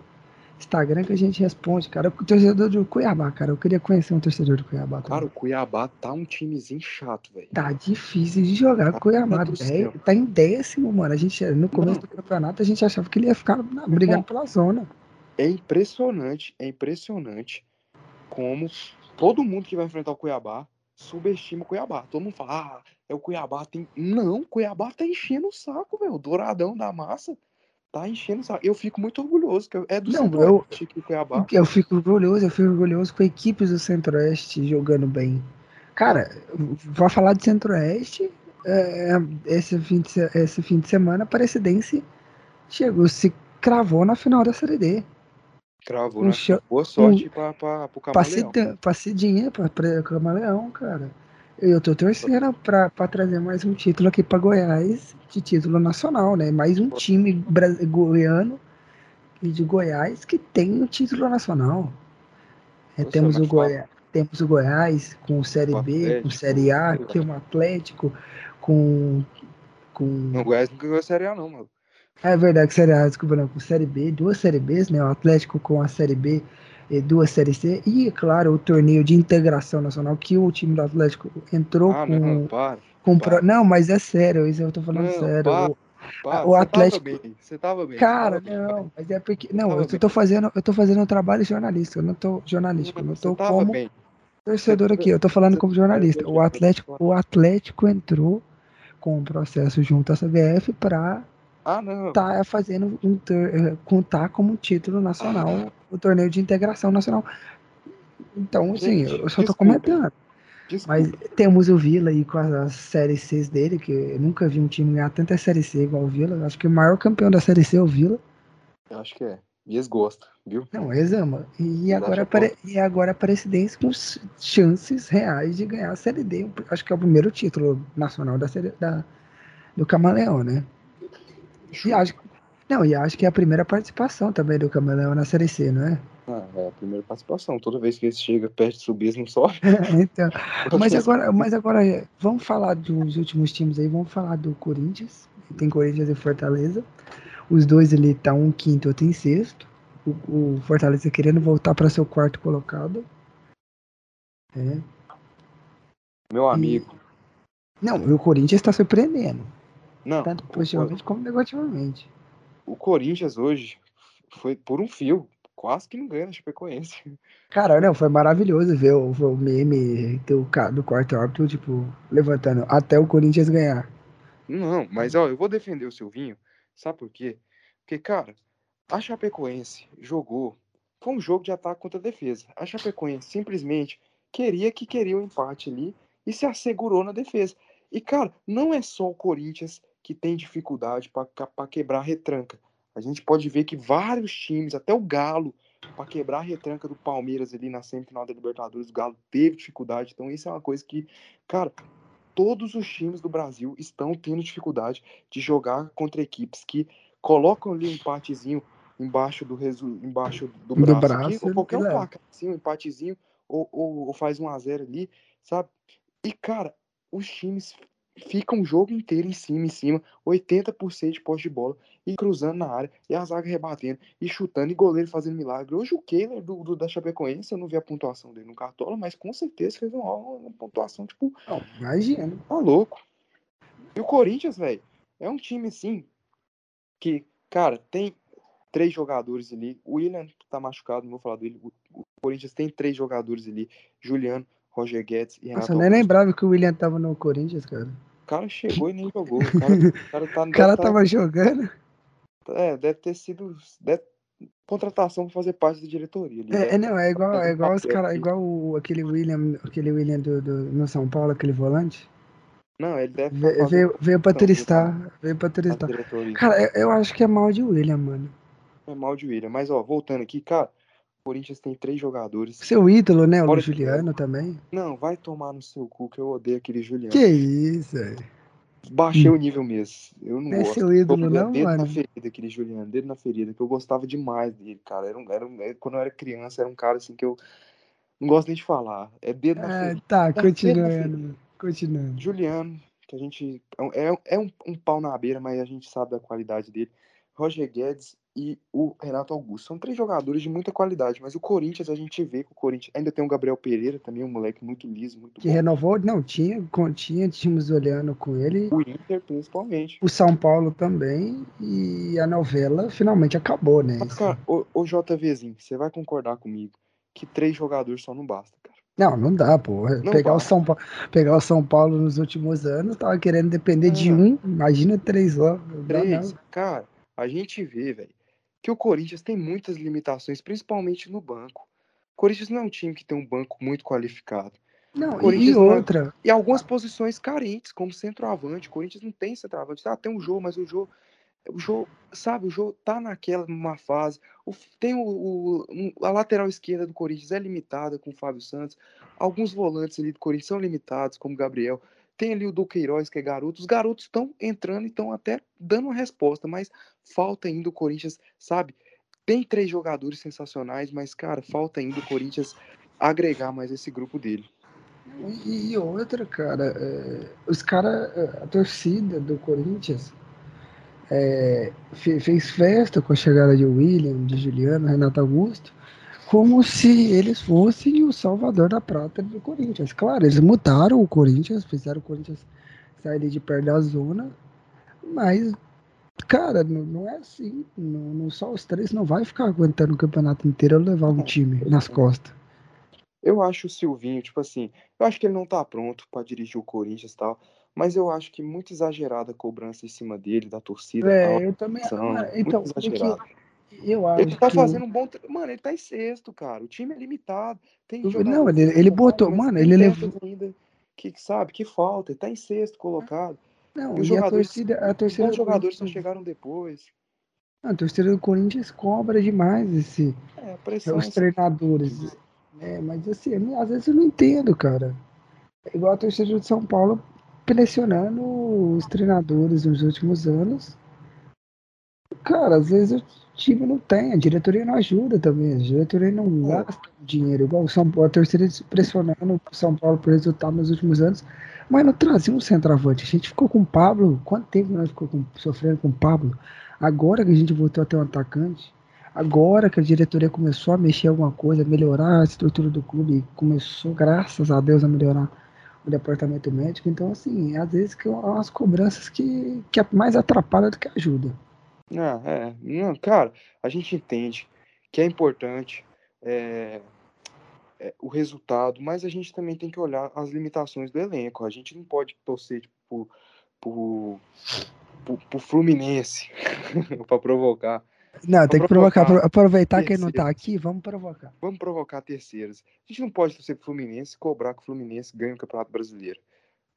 Instagram que a gente responde, cara. O torcedor do Cuiabá, cara. Eu queria conhecer um torcedor do Cuiabá. Também. Cara, o Cuiabá tá um timezinho chato, velho. Tá difícil de jogar com o Cuiabá. Dez, tá em décimo, mano. A gente, no começo do campeonato, a gente achava que ele ia ficar brigando pela zona. É impressionante, é impressionante como todo mundo que vai enfrentar o Cuiabá subestima o Cuiabá. Todo mundo fala, ah, é o Cuiabá. Tem... Não, o Cuiabá tá enchendo o saco, velho. O douradão da massa tá enchendo o saco. Eu fico muito orgulhoso, que é do Não, eu, que Cuiabá. Eu fico orgulhoso, eu fico orgulhoso com equipes do Centro-Oeste jogando bem. Cara, vou falar de Centro-Oeste, é, esse, fim de, esse fim de semana, a Parecidense chegou, se cravou na final da Série D. Cravou, um né? Show, Boa sorte um, pra, pra, pro Camaleão. Pra Cidinha, pra, pra Camaleão, cara. Eu tô torcendo pra, pra trazer mais um título aqui pra Goiás, de título nacional, né? Mais um time goiano e de Goiás que tem o título nacional. É, temos, o Goiás, temos o Goiás com Série B, com Série A, tem o Atlético com. com... O Goiás nunca ganhou Série A, não, mano. É verdade, Série A, desculpa, não, com Série B, duas Série Bs, né? O Atlético com a Série B e duas Série C. E, claro, o torneio de integração nacional que o time do Atlético entrou ah, com. Não, para, com para. Pro... não, mas é sério, isso eu tô falando não, sério. Para, o, para. o Atlético. Você tava bem, você tava bem. Cara, tava não, bem. mas é porque. Não, eu tô, fazendo, eu tô fazendo um trabalho jornalístico, eu não tô jornalístico, eu não tô como. Bem. Torcedor aqui, eu tô falando como jornalista. O Atlético, o Atlético entrou com um processo junto à CBF para ah, não. Tá fazendo um eh, contar como título nacional ah. o torneio de integração nacional. Então, assim, eu só tô comentando. Desculpa. Mas temos o Vila aí com as séries C dele, que eu nunca vi um time ganhar tanta série C igual o Vila. Acho que o maior campeão da série C é o Vila. Eu acho que é. E eles gostam, viu? Não, eles amam. E agora, apare... e agora a Presidência com chances reais de ganhar a Série D. Acho que é o primeiro título nacional da série da... do Camaleão, né? E acho, não, e acho que é a primeira participação também do Camaleão na Série C, não é? Ah, é a primeira participação. Toda vez que ele chega perto de subir, eles não sobe. [LAUGHS] então, [LAUGHS] mas agora, mas agora, vamos falar dos últimos times aí. Vamos falar do Corinthians. Tem Corinthians e Fortaleza. Os dois ali tá um quinto, outro em sexto. O, o Fortaleza querendo voltar para seu quarto colocado. É. Meu amigo. E, não, o Corinthians está surpreendendo. Não. Tanto positivamente como negativamente. O Corinthians hoje foi por um fio. Quase que não ganha na Chapecoense. [LAUGHS] Cara, não, foi maravilhoso ver o, o meme do, do quarto árbitro, tipo, levantando até o Corinthians ganhar. Não, mas ó, eu vou defender o Silvinho. Sabe por quê? Porque, cara, a Chapecoense jogou. Foi um jogo de ataque contra a defesa. A Chapecoense simplesmente queria que queria o um empate ali e se assegurou na defesa. E, cara, não é só o Corinthians que tem dificuldade para quebrar a retranca. A gente pode ver que vários times, até o Galo, para quebrar a retranca do Palmeiras ali na semifinal da Libertadores, o Galo teve dificuldade. Então, isso é uma coisa que, cara, todos os times do Brasil estão tendo dificuldade de jogar contra equipes que colocam ali um empatezinho embaixo do resu... embaixo do braço, do braço aqui, ou qualquer um placa, assim, um empatezinho, ou, ou, ou faz um a zero ali, sabe? E, cara, os times fica um jogo inteiro em cima, em cima, 80% de posse de bola, e cruzando na área, e a zaga rebatendo, e chutando, e goleiro fazendo milagre. Hoje o Kehler do, do, da Chapecoense, eu não vi a pontuação dele no Cartola, mas com certeza fez uma, uma pontuação, tipo... Não, imagina. Tá louco. E o Corinthians, velho, é um time, assim, que, cara, tem três jogadores ali, o William tá machucado, não vou falar dele, o, o Corinthians tem três jogadores ali, Juliano, Roger Guedes e Renato Nossa, eu nem lembrava que o William tava no Corinthians, cara. O cara chegou e nem jogou. O cara, [LAUGHS] o cara, tá, o cara tá, tava jogando? É, deve ter sido. Deve, contratação para fazer parte da diretoria. É, é, não, é igual, é igual os caras, igual o, aquele William, aquele William do, do, no São Paulo, aquele volante. Não, ele deve Ve, veio, veio pra turistar. Veio pra turistar. Cara, eu, eu, acho que é mal de William, mano. É mal de William. Mas, ó, voltando aqui, cara, Corinthians tem três jogadores. Seu ídolo, né? O Juliano também. Não, vai tomar no seu cu que eu odeio aquele Juliano. Que isso, velho. Baixei o nível mesmo. Eu não, não gosto. É seu ídolo, não, dedo mano. na ferida, aquele Juliano, dedo na ferida, que eu gostava demais dele, cara. Era um, era um, quando eu era criança, era um cara assim que eu não gosto nem de falar. É dedo na ah, ferida. Tá, é continuando. Continuando. Juliano, que a gente. É, é um, um pau na beira, mas a gente sabe da qualidade dele. Roger Guedes e o Renato Augusto. São três jogadores de muita qualidade, mas o Corinthians, a gente vê que o Corinthians ainda tem o Gabriel Pereira, também um moleque muito liso, muito Que bom. renovou, não, tinha, tinha times olhando com ele. O Inter, principalmente. O São Paulo também. E a novela finalmente acabou, né? Mas, cara, o, o JVzinho, você vai concordar comigo que três jogadores só não basta, cara. Não, não dá, pô. Não pegar, o. São Paulo, pegar o São Paulo nos últimos anos, tava querendo depender de Ah. um. Imagina três lá. Três, não. cara, a gente vê, velho, que o Corinthians tem muitas limitações, principalmente no banco. O Corinthians não é um time que tem um banco muito qualificado. Não, e, Corinthians e não é- outra. E algumas posições carentes, como centroavante. O Corinthians não tem centroavante. Ah, tem um jogo, mas o jogo. O jogo, sabe, o jogo tá naquela numa fase. O, tem o, o- a lateral esquerda do Corinthians é limitada com o Fábio Santos. Alguns volantes ali do Corinthians são limitados, como o Gabriel. Tem ali o Duqueiroz, que é garoto. Os garotos estão entrando e estão até dando uma resposta, mas falta ainda o Corinthians, sabe? Tem três jogadores sensacionais, mas, cara, falta ainda o Corinthians agregar mais esse grupo dele. E, e outra, cara, é, os caras, a torcida do Corinthians é, fe- fez festa com a chegada de William, de Juliano, Renato Augusto, como se eles fossem o salvador da prata do Corinthians. Claro, eles mudaram o Corinthians, fizeram o Corinthians sair de perto da zona, mas, cara, não, não é assim. Não, não- só os três não vai ficar aguentando o campeonato inteiro levar um time nas costas. Eu acho o Silvinho, tipo assim, eu acho que ele não tá pronto pra dirigir o Corinthians e tal, mas eu acho que muito exagerada a cobrança em cima dele, da torcida. É, tal. eu também. São então, muito porque exagerado. Eu acho Ele tá que fazendo um bom. Mano, ele tá em sexto, cara. O time é limitado. Tem jogadores não, ele- ele botou- mano, ele levou- ainda que sabe que falta. Ele tá em sexto colocado. Não, E os e a jogadores- torcida, a Os torcida do jogadores só chegaram depois. a torcida do Corinthians cobra demais esse, É, a pressão. os treinadores. né? mas assim, não- às vezes eu não entendo, cara. É igual a torcida de São Paulo pressionando os treinadores nos últimos anos. Cara, às vezes o time não tem, a diretoria não ajuda também, a diretoria não É. gasta dinheiro, igual o São Paulo, a torcida pressionando o São Paulo por resultado nos últimos anos, mas não trazia um centroavante. A gente ficou com o Pablo, quanto tempo nós ficou com- sofrendo com o Pablo? Agora que a gente voltou a ter um atacante, agora que a diretoria começou a mexer alguma coisa, melhorar a estrutura do clube, começou, graças a Deus, a melhorar o departamento médico, então assim, às vezes que é umas cobranças que, que é mais atrapalha do que ajuda. Ah, é. Não, cara, a gente entende que é importante é, é, o resultado, mas a gente também tem que olhar as limitações do elenco. A gente não pode torcer tipo, pro, pro, pro Fluminense [LAUGHS] para provocar. Não, tem que provocar provocar, apro- aproveitar quem não tá terceiros. aqui, vamos provocar. Vamos provocar terceiros. A gente não pode torcer pro Fluminense e cobrar que o Fluminense ganhe o Campeonato Brasileiro.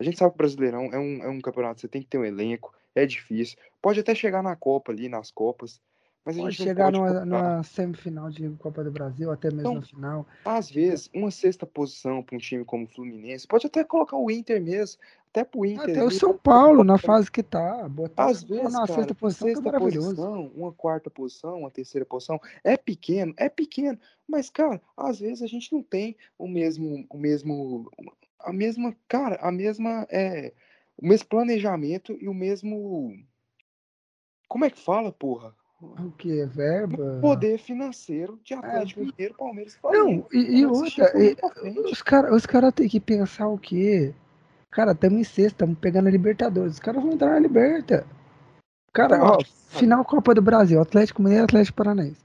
A gente sabe que o Brasileirão é um, é um campeonato, você tem que ter um elenco, é difícil. Pode até chegar na Copa ali, nas Copas, mas a Pode gente chegar pode numa, numa semifinal de Copa do Brasil, até mesmo Então, na final. Às vezes, uma sexta posição para um time como o Fluminense, pode até colocar o Inter mesmo, até pro Inter. Até o ali, São Paulo, na fase que tá. Botar o Às vezes, na cara, sexta posição, é sexta maravilhoso. posição, uma quarta posição, uma terceira posição, é pequeno, é pequeno, mas, cara, às vezes a gente não tem o mesmo, o mesmo, a mesma, cara, a mesma, é, o mesmo planejamento e o mesmo, como é que fala, porra? O que? Verba? Poder financeiro de Atlético Mineiro, Palmeiras e É, Não, e, e Mas outra, e- os caras os cara têm que pensar o quê? Cara, estamos em sexta, estamos pegando a Libertadores. Os caras vão entrar na Liberta. Cara, ó, final Copa do Brasil, Atlético Mineiro e Atlético Paranaense.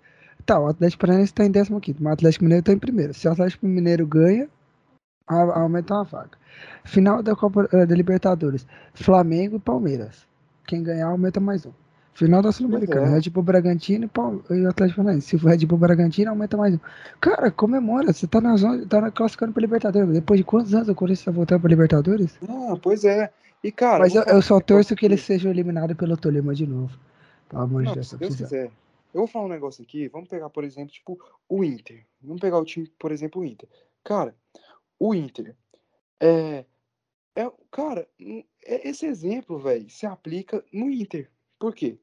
Tá, o Atlético Paranaense está em 15, mas o Atlético Mineiro está em primeiro. Se o Atlético Mineiro ganha, a- aumenta uma vaga. Final da Copa eh, da Libertadores, Flamengo e Palmeiras. Quem ganhar aumenta mais um. Final da Sul-Americana, é. Red Bull Bragantino e, e o Atlético Paranaense. Se for Red Bull Bragantino, aumenta mais um. Cara, comemora, você tá na zona, tá classificando pra Libertadores. Depois de quantos anos o Corinthians tá voltando pra Libertadores? Ah, pois é. E, cara, Mas eu, eu só torço que aqui. eles sejam eliminados pelo Tolima de novo. Pelo amor de Deus, se tá Deus quiser. Eu vou falar um negócio aqui. Vamos pegar, por exemplo, tipo, o Inter. Vamos pegar o time, por exemplo, o Inter. Cara, o Inter é. é cara, é- esse exemplo, velho, se aplica no Inter. Por quê?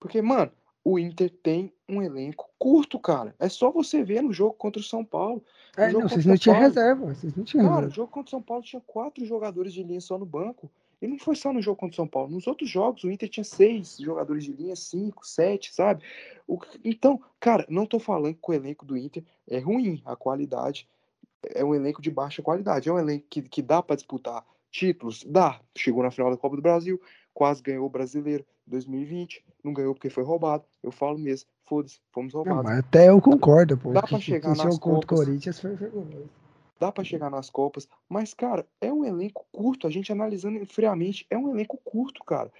Porque, mano, o Inter tem um elenco curto, cara. É só você ver no jogo contra o São Paulo. É, não, vocês não tinham reserva. Vocês não tinham Cara, o jogo contra o São Paulo tinha quatro jogadores de linha só no banco. E não foi só no jogo contra o São Paulo. Nos outros jogos, o Inter tinha seis jogadores de linha, cinco, sete, sabe? O, então, cara, não tô falando que o elenco do Inter é ruim, a qualidade é um elenco de baixa qualidade. É um elenco que, que dá para disputar títulos? Dá. Chegou na final da Copa do Brasil, quase ganhou o brasileiro 2020, não ganhou porque foi roubado. Eu falo mesmo, foda-se, fomos roubados. Não, até eu concordo, pô. Dá para chegar que nas Copas. Corinthians foi Dá para chegar nas Copas, mas cara, é um elenco curto. A gente analisando friamente, é um elenco curto, cara.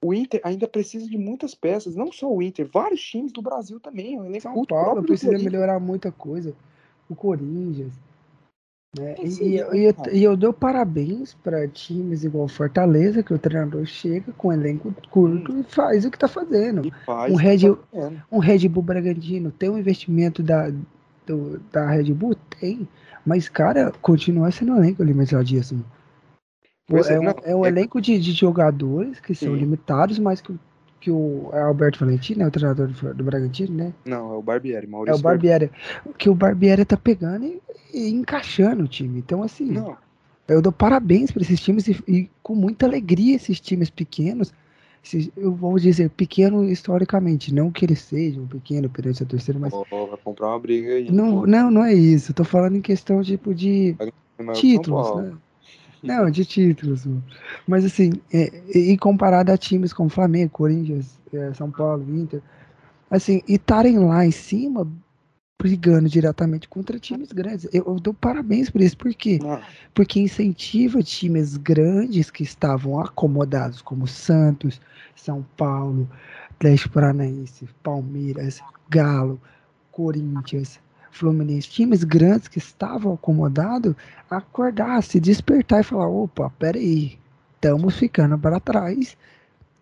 O Inter ainda precisa de muitas peças, não só o Inter, vários times do Brasil também. É um elenco São curto. Paulo precisa melhorar muita coisa. O Corinthians, né? E, e, eu, e, eu, dou parabéns para times igual Fortaleza, que o treinador chega com um elenco curto hum. e faz o que está fazendo. um, Red, tá um Red Bull Bragantino tem um investimento da, do, da Red Bull? Tem. Mas, cara, continua sendo um elenco limitadíssimo. É, é, um, é um é elenco de, de jogadores que Sim. são limitados, mas que que o é Alberto Valentino, é o treinador do, do Bragantino, né? Não, é o Barbieri, Maurício. É o Barbieri. Que o Barbieri tá pegando e, e, encaixando o time. Então, assim, Não. eu dou parabéns para esses times e, e, com muita alegria esses times pequenos. Esses, eu vou dizer pequeno historicamente, não que eles sejam pequeno perante a terceira, mas. Oh, vai comprar uma briga aí. Não, não, não é isso. Eu tô falando em questão tipo de títulos, né? Não, de títulos. Mas assim, é, e comparado a times como Flamengo, Corinthians, é, São Paulo, Inter, assim, e estarem lá em cima brigando diretamente contra times grandes. Eu, eu dou parabéns por isso, por quê? Ah. Porque incentiva times grandes que estavam acomodados, como Santos, São Paulo, Atlético Paranaense, Palmeiras, Galo, Corinthians, Fluminense, times grandes que estavam acomodados, acordar, se despertar e falar: opa, peraí, estamos ficando para trás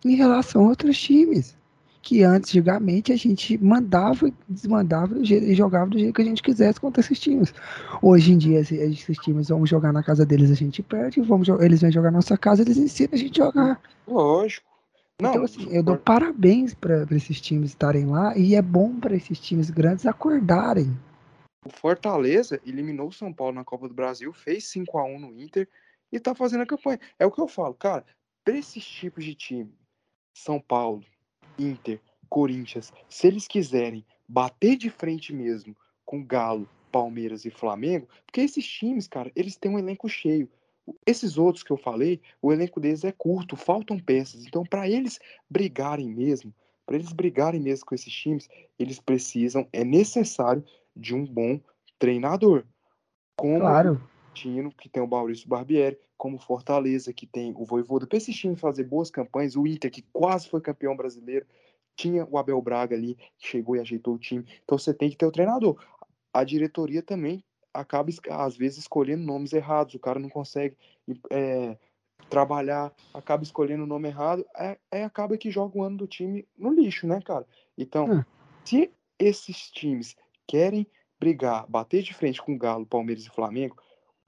em relação a outros times. Que antes, antigamente, a gente mandava, desmandava e jogava do jeito que a gente quisesse contra esses times. Hoje em dia, esses times vão jogar na casa deles, a gente perde, vamos, eles vêm jogar na nossa casa, eles ensinam a gente a jogar. Lógico. Não, então, assim, eu dou parabéns para esses times estarem lá e é bom para esses times grandes acordarem. O Fortaleza eliminou o São Paulo na Copa do Brasil, fez 5 a 1 no Inter e tá fazendo a campanha. É o que eu falo, cara, para esses tipos de time, São Paulo, Inter, Corinthians, se eles quiserem bater de frente mesmo com Galo, Palmeiras e Flamengo, porque esses times, cara, eles têm um elenco cheio. Esses outros que eu falei, o elenco deles é curto, faltam peças. Então, para eles brigarem mesmo, para eles brigarem mesmo com esses times, eles precisam, é necessário de um bom treinador. Como claro. o Tino, que tem o Maurício Barbieri, como Fortaleza, que tem o Voivoda. Para esses times fazer boas campanhas, o Inter, que quase foi campeão brasileiro, tinha o Abel Braga ali, que chegou e ajeitou o time. Então você tem que ter o treinador. A diretoria também acaba, às vezes, escolhendo nomes errados. O cara não consegue é, trabalhar, acaba escolhendo o nome errado. É, é, acaba que joga o ano do time no lixo, né, cara? Então, hum. se esses times querem brigar, bater de frente com Galo, Palmeiras e Flamengo,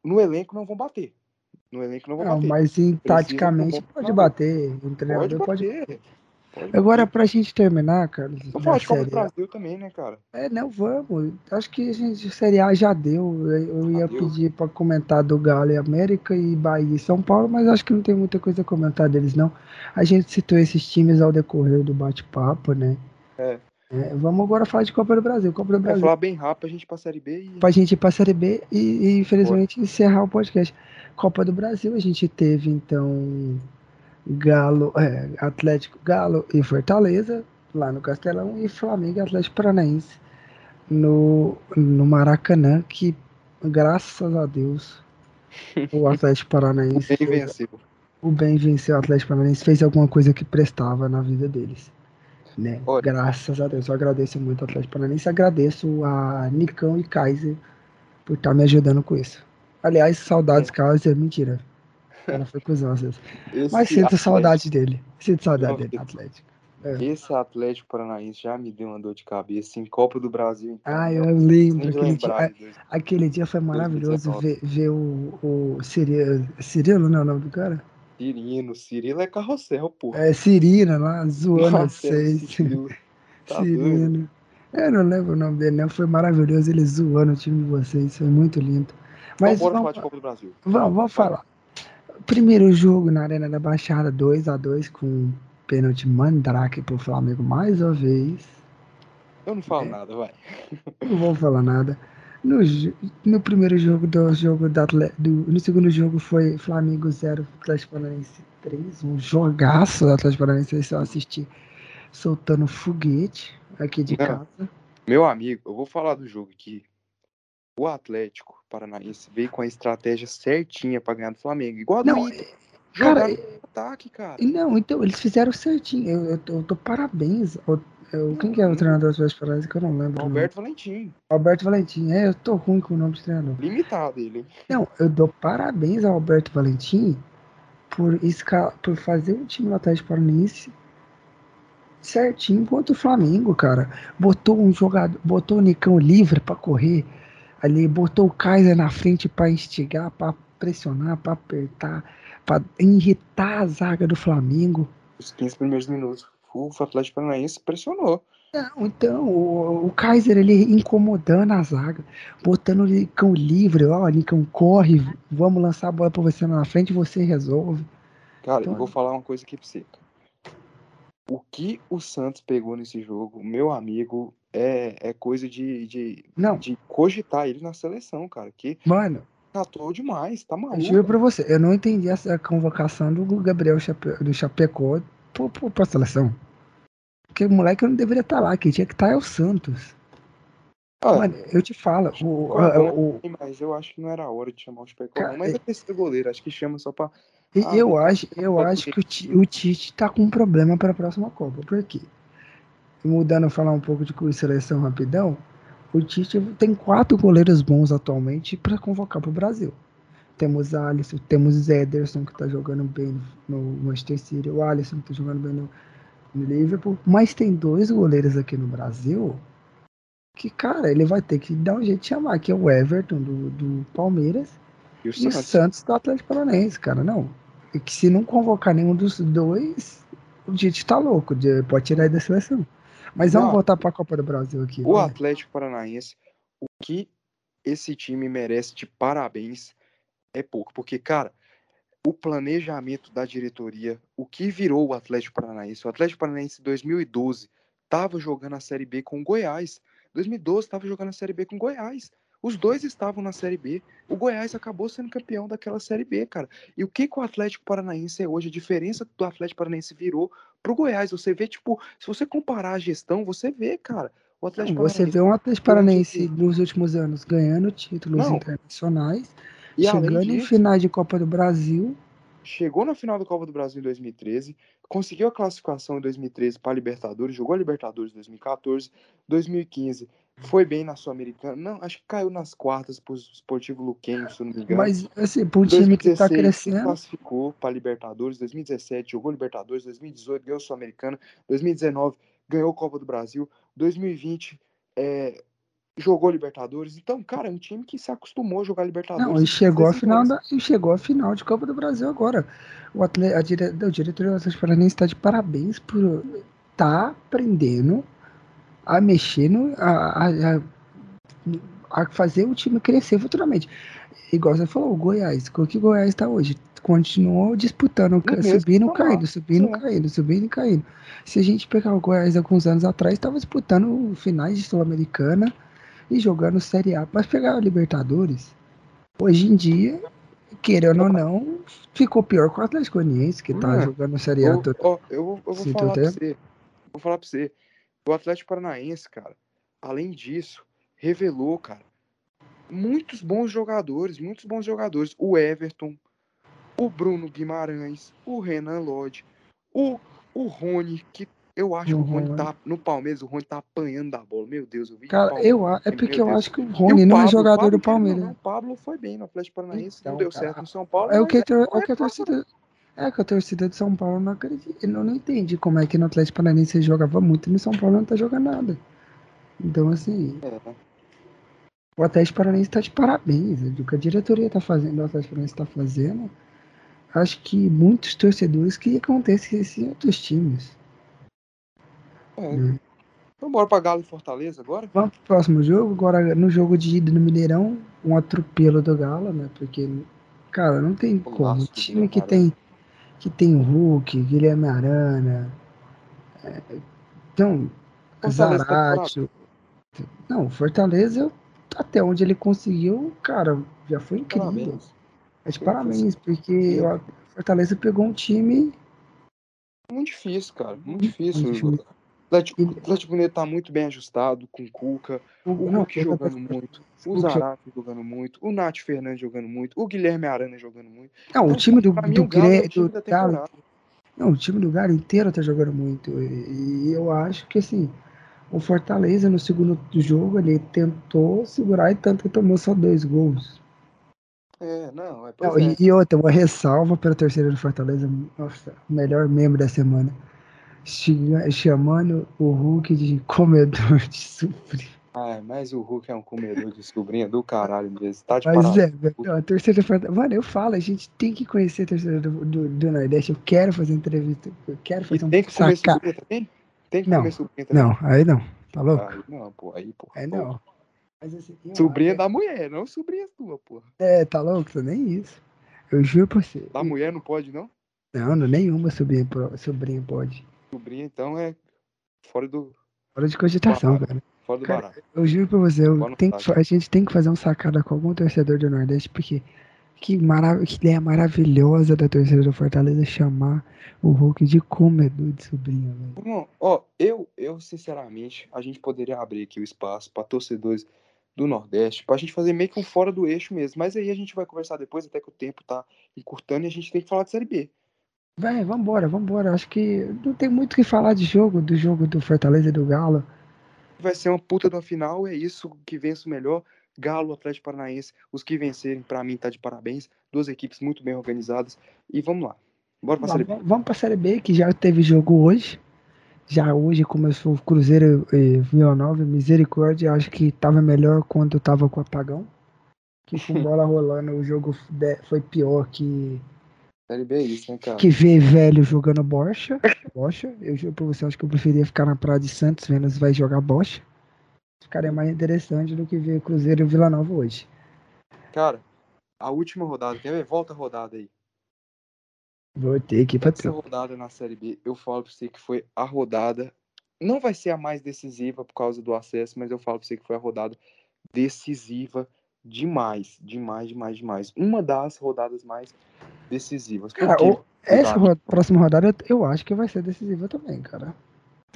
no elenco não vão bater. No elenco não vão não, bater. Mas sim, taticamente pode bater. O treinador pode bater. Pode. Agora, pra gente terminar, cara. Vamos falar de Copa do Brasil também, né, cara? É, não, vamos. Acho que a gente, Série A já deu. Eu ia deu. pedir pra comentar do Galo e América e Bahia e São Paulo, mas acho que não tem muita coisa a comentar deles, não. A gente citou esses times ao decorrer do bate-papo, né? É. É, vamos agora falar de Copa do Brasil. Copa do Brasil. Vou falar bem rápido pra gente ir pra Série B. E... Pra gente ir pra Série B e, e infelizmente Boa. encerrar o podcast. Copa do Brasil, a gente teve então Galo, é, Atlético Galo e Fortaleza, lá no Castelão, e Flamengo e Atlético Paranaense no, no Maracanã, que graças a Deus o [LAUGHS] Atlético Paranaense. o bem venceu. O bem venceu o Atlético Paranaense, fez alguma coisa que prestava na vida deles. Né? Graças a Deus, eu agradeço muito ao Atlético Paranaense, agradeço a Nicão e Kaiser por estar tá me ajudando com isso. Aliás, saudades, é. Kaiser, mentira. Ela foi às vezes. Mas sinto Atlético... saudade dele. Sinto saudade dele, Atlético. É. Esse Atlético Paranaense já me deu uma dor de cabeça em Copa do Brasil. Então, ah, eu lembro. Aquele dia, aquele dia foi maravilhoso ver, ver o, o Cirilo. Cirilo não é o nome do cara? Cirino, Cirilo é carrossel, pô. É Cirino lá, zoando vocês. Cirino. [LAUGHS] Tá Cirino. Eu não lembro o nome dele, não. Foi maravilhoso ele zoando o time de vocês. Foi muito lindo. Mas vamos, vamos falar de Copa do Brasil. Vamos, vamos falar. Primeiro jogo na Arena da Baixada, 2 a 2 com pênalti Mandrake pro Flamengo mais uma vez. Eu não falo é. nada, vai. Não vou falar nada. No, no primeiro jogo do jogo da do, no segundo jogo foi Flamengo 0, Atlético Paranaense 3, um jogaço do Atlético Paranaense, eu assisti soltando foguete aqui de não. casa. Meu amigo, eu vou falar do jogo aqui. O Atlético Paranaense veio com a estratégia certinha para ganhar do Flamengo, igual a do não, Inter. Cara, ataque, cara. Não, então, eles fizeram certinho. Eu, eu, tô, eu tô parabéns. Eu, eu, quem que é o treinador do Atlético Paranaense que eu não lembro? Alberto Valentim. Alberto Valentim, é, eu tô ruim com o nome do treinador. Limitado ele. Não, eu dou parabéns ao Alberto Valentim por, por fazer o time do Atlético Paranaense certinho contra o Flamengo, cara. Botou um jogador, botou o Nicão livre para correr ali, botou o Kaiser na frente para instigar, para pressionar, para apertar, para irritar a zaga do Flamengo. Os 15 primeiros minutos, o Atlético Paranaense pressionou. Não, então, o, o, Kaiser ele incomodando a zaga, botando o Nicão livre, ó, Nicão corre, vamos lançar a bola para você na frente e você resolve. Cara, então, eu vou falar uma coisa aqui pra você. O que o Santos pegou nesse jogo, meu amigo, é, é coisa de, de, Não. de cogitar ele na seleção, cara. Que Mano, tratou demais, tá maluco. Juro pra você, eu não entendi essa convocação do Gabriel Chape, do Chapecó pra, pra, pra seleção. Porque o moleque não deveria estar tá lá, quem tinha que estar tá é o Santos. Ah, Mano, eu te falo, o, o, o, mas eu acho que não era a hora de chamar o Chapecó, cara, mas é esse goleiro, acho que chama só pra. Ah, eu acho, eu acho que o, o Tite tá com um problema para a próxima Copa. Por quê? Mudando, falar um pouco de seleção rapidão, o Tite tem quatro goleiros bons atualmente para convocar para o Brasil. Temos Alisson, temos Ederson, que está jogando bem no Manchester City, o Alisson, que está jogando bem no, no, Liverpool. Mas tem dois goleiros aqui no Brasil que, cara, ele vai ter que dar um jeito de chamar, que é o Everton, do, do Palmeiras, e o, e Santos. o Santos do Atlético Paranaense, cara. Não. E que se não convocar nenhum dos dois, o Tite tá louco, pode tirar ele da seleção. Mas vamos voltar para a Copa do Brasil aqui. O vai. Atlético Paranaense, o que esse time merece de parabéns é pouco, porque, cara, o planejamento da diretoria, o que virou o Atlético Paranaense, o Atlético Paranaense em 2012 estava jogando a Série B com o Goiás. 2012 estava jogando a Série B com o Goiás. Os dois estavam na Série B. O Goiás acabou sendo campeão daquela Série B, cara. E o que, que o Atlético Paranaense é hoje? A diferença do Atlético Paranaense virou pro Goiás. Você vê, tipo, se você comparar a gestão, você vê, cara. O Atlético Não, você vê um Atlético Paranaense nos últimos anos ganhando títulos Não. internacionais, e chegando disso, em finais de Copa do Brasil. Chegou na final da Copa do Brasil em 2013, conseguiu a classificação em 2013 para a Libertadores, jogou a Libertadores em 2014, 2015 foi bem na Sul-Americana. Não, acho que caiu nas quartas pro Esportivo Luquenho, se não me engano. Mas, assim, pro time que tá crescendo. classificou para Libertadores. 2017 jogou Libertadores. 2018 ganhou Sul-Americana. 2019 ganhou Copa do Brasil. 2020 é, jogou Libertadores. Então, cara, é um time que se acostumou a jogar Libertadores. Não, e chegou a final da, e chegou a final de Copa do Brasil agora. O, atleta, a dire, o diretor do Atlético Paranaense está de parabéns por tá aprendendo a mexer no, a, a, a, fazer o time crescer futuramente. Igual você falou, o Goiás, o que o Goiás está hoje? Continuou disputando, é subindo, caindo, subindo, caindo, subindo e caindo. Se a gente pegar o Goiás alguns anos atrás, estava disputando finais de Sul-Americana e jogando Série A para pegar a Libertadores. Hoje em dia, querendo ou não, ficou pior com o Atlético Goianiense, que está é. jogando Série A. Eu, todo, eu, eu, eu vou falar pra você. Vou falar pra você. O Atlético Paranaense, cara, além disso, revelou, cara, muitos bons jogadores, muitos bons jogadores. O Everton, o Bruno Guimarães, o Renan Lodge, o, o Rony, que eu acho uhum. que o Rony tá no Palmeiras, o Rony tá apanhando da bola. Meu Deus, eu vi. Cara, eu, é porque eu acho que o Rony o não é jogador Pablo, do Palmeiras. Não, o Pablo foi bem no Atlético Paranaense, então, não deu cara, certo no São Paulo. É o que, é, é que a torcida. É que a torcida de São Paulo não acredita. Eu não entendi como é que no Atlético Paranaense jogava muito e no São Paulo não tá jogando nada. Então, assim. É. O Atlético Paranaense tá de parabéns. O que a diretoria tá fazendo, o Atlético Paranaense tá fazendo. Acho que muitos torcedores queriam que acontecesse em outros times. É. Né? Então, bora pra Galo e Fortaleza agora? Vamos pro próximo jogo. Agora, no jogo de ida no Mineirão, um atropelo do Galo, né? Porque Cara, não tem Golaço como. O time que tem, que tem Hulk, Guilherme Arana, é, então, tá Zarate. Não, Fortaleza, até onde ele conseguiu, cara, já foi incrível. Parabéns. É de parabéns, porque eu- Fortaleza pegou um time. Muito difícil, cara. Muito Muito difícil. Atlético, o Atlético Mineiro tá muito bem ajustado com o Cuca, o Hulk outra jogando muito, o jo- Zarate jogando muito, o Nath Fernandes jogando muito, o Guilherme Arana jogando muito. Não, o Então, time do, do, é do da Galo temporada. Não, o time do Galo inteiro tá jogando muito. E, e eu acho que assim, o Fortaleza no segundo jogo ele tentou segurar e tanto que tomou só dois gols. É, não, é, Não, é. e, e outra, uma ressalva para a torcida do Fortaleza, nossa, o melhor membro da semana. Chamando o Hulk de comedor de sufrir. Ai, mas o Hulk é um comedor de sobrinha do caralho mesmo. Tá de Mas é, a torcida Fortaleza. Mano, eu falo, a gente tem que conhecer a torcida do, do, do Nordeste. Eu quero fazer entrevista, eu quero E fazer um tem que comer saca. sobrinha também? Tem que Não, comer sobrinha também? Não, aí não, tá louco? Aí não, pô, aí, pô. Aí pô. não. Mas, assim, Sobrinha acho- da mulher, não sobrinha tua, porra. É, tá louco? Nem isso. Eu juro pra você. Da mulher não pode, não? Não, não, nenhuma sobrinha, sobrinha pode. Sobrinha, então, é fora do, Hora de cogitação, cara. fora do Cara, barato. Eu juro pra você, a gente tem que fazer um sacada com algum torcedor do Nordeste, porque que, marav que ideia maravilhosa da torcida do Fortaleza chamar o Hulk de comedor de sobrinha, velho. Irmão, ó, eu, eu, sinceramente, a gente poderia abrir aqui o espaço para torcedores do Nordeste, pra gente fazer meio que um fora do eixo mesmo. Mas aí a gente vai conversar depois, até que o tempo tá encurtando e a gente tem que falar de Série B. Vai, vambora, vambora. Acho que não tem muito o que falar de jogo, do jogo do Fortaleza e do Galo. Vai ser uma puta da final, é isso que vence o melhor. Galo, Atlético Paranaense, os que vencerem, pra mim, tá de parabéns. Duas equipes muito bem organizadas. E vamos lá. Bora pra Série B. Vamos, pra Série B, que já teve jogo hoje. Já hoje começou o Cruzeiro e Vila Nova, misericórdia. Acho que tava melhor quando tava com o apagão. Que com [LAUGHS] bola rolando, o jogo foi pior que, Série B é isso, né, cara? que ver velho jogando bocha. bocha. Eu juro pra você, acho que eu preferia ficar na Praia de Santos vendo se vai jogar bocha. Ficaria mais interessante do que ver Cruzeiro e Vila Nova hoje. Cara, a última rodada, quer ver? Volta a rodada aí. Vou ter aqui, Essa patrão. rodada na Série B, eu falo pra você que foi a rodada. Não vai ser a mais decisiva por causa do acesso, mas eu falo pra você que foi a rodada decisiva demais. Demais, demais, demais. Uma das rodadas mais decisivas. Cara, essa Rodada. próxima rodada eu- acho que vai ser decisiva também, cara.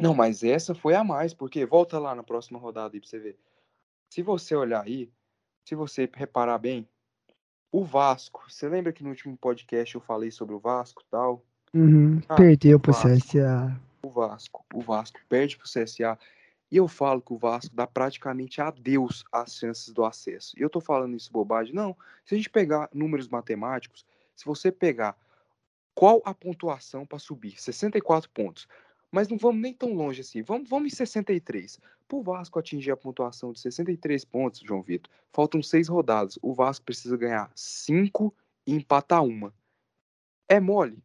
Não, mas essa foi a mais, porque volta lá na próxima rodada aí pra você ver. Se você olhar aí, se você reparar bem, o Vasco, você lembra que no último podcast eu falei sobre o Vasco e tal? Uhum, Ah, perdeu pro Vasco. CSA. o Vasco. O Vasco perde pro CSA. E eu falo que o Vasco dá praticamente adeus às chances do acesso. E eu tô falando isso bobagem? Não. Se a gente pegar números matemáticos, se você pegar qual a pontuação para subir? 64 pontos. Mas não vamos nem tão longe assim. Vamos, vamos em 63. Para o Vasco atingir a pontuação de 63 pontos, João Vitor, faltam seis rodadas. O Vasco precisa ganhar cinco e empatar uma. É mole?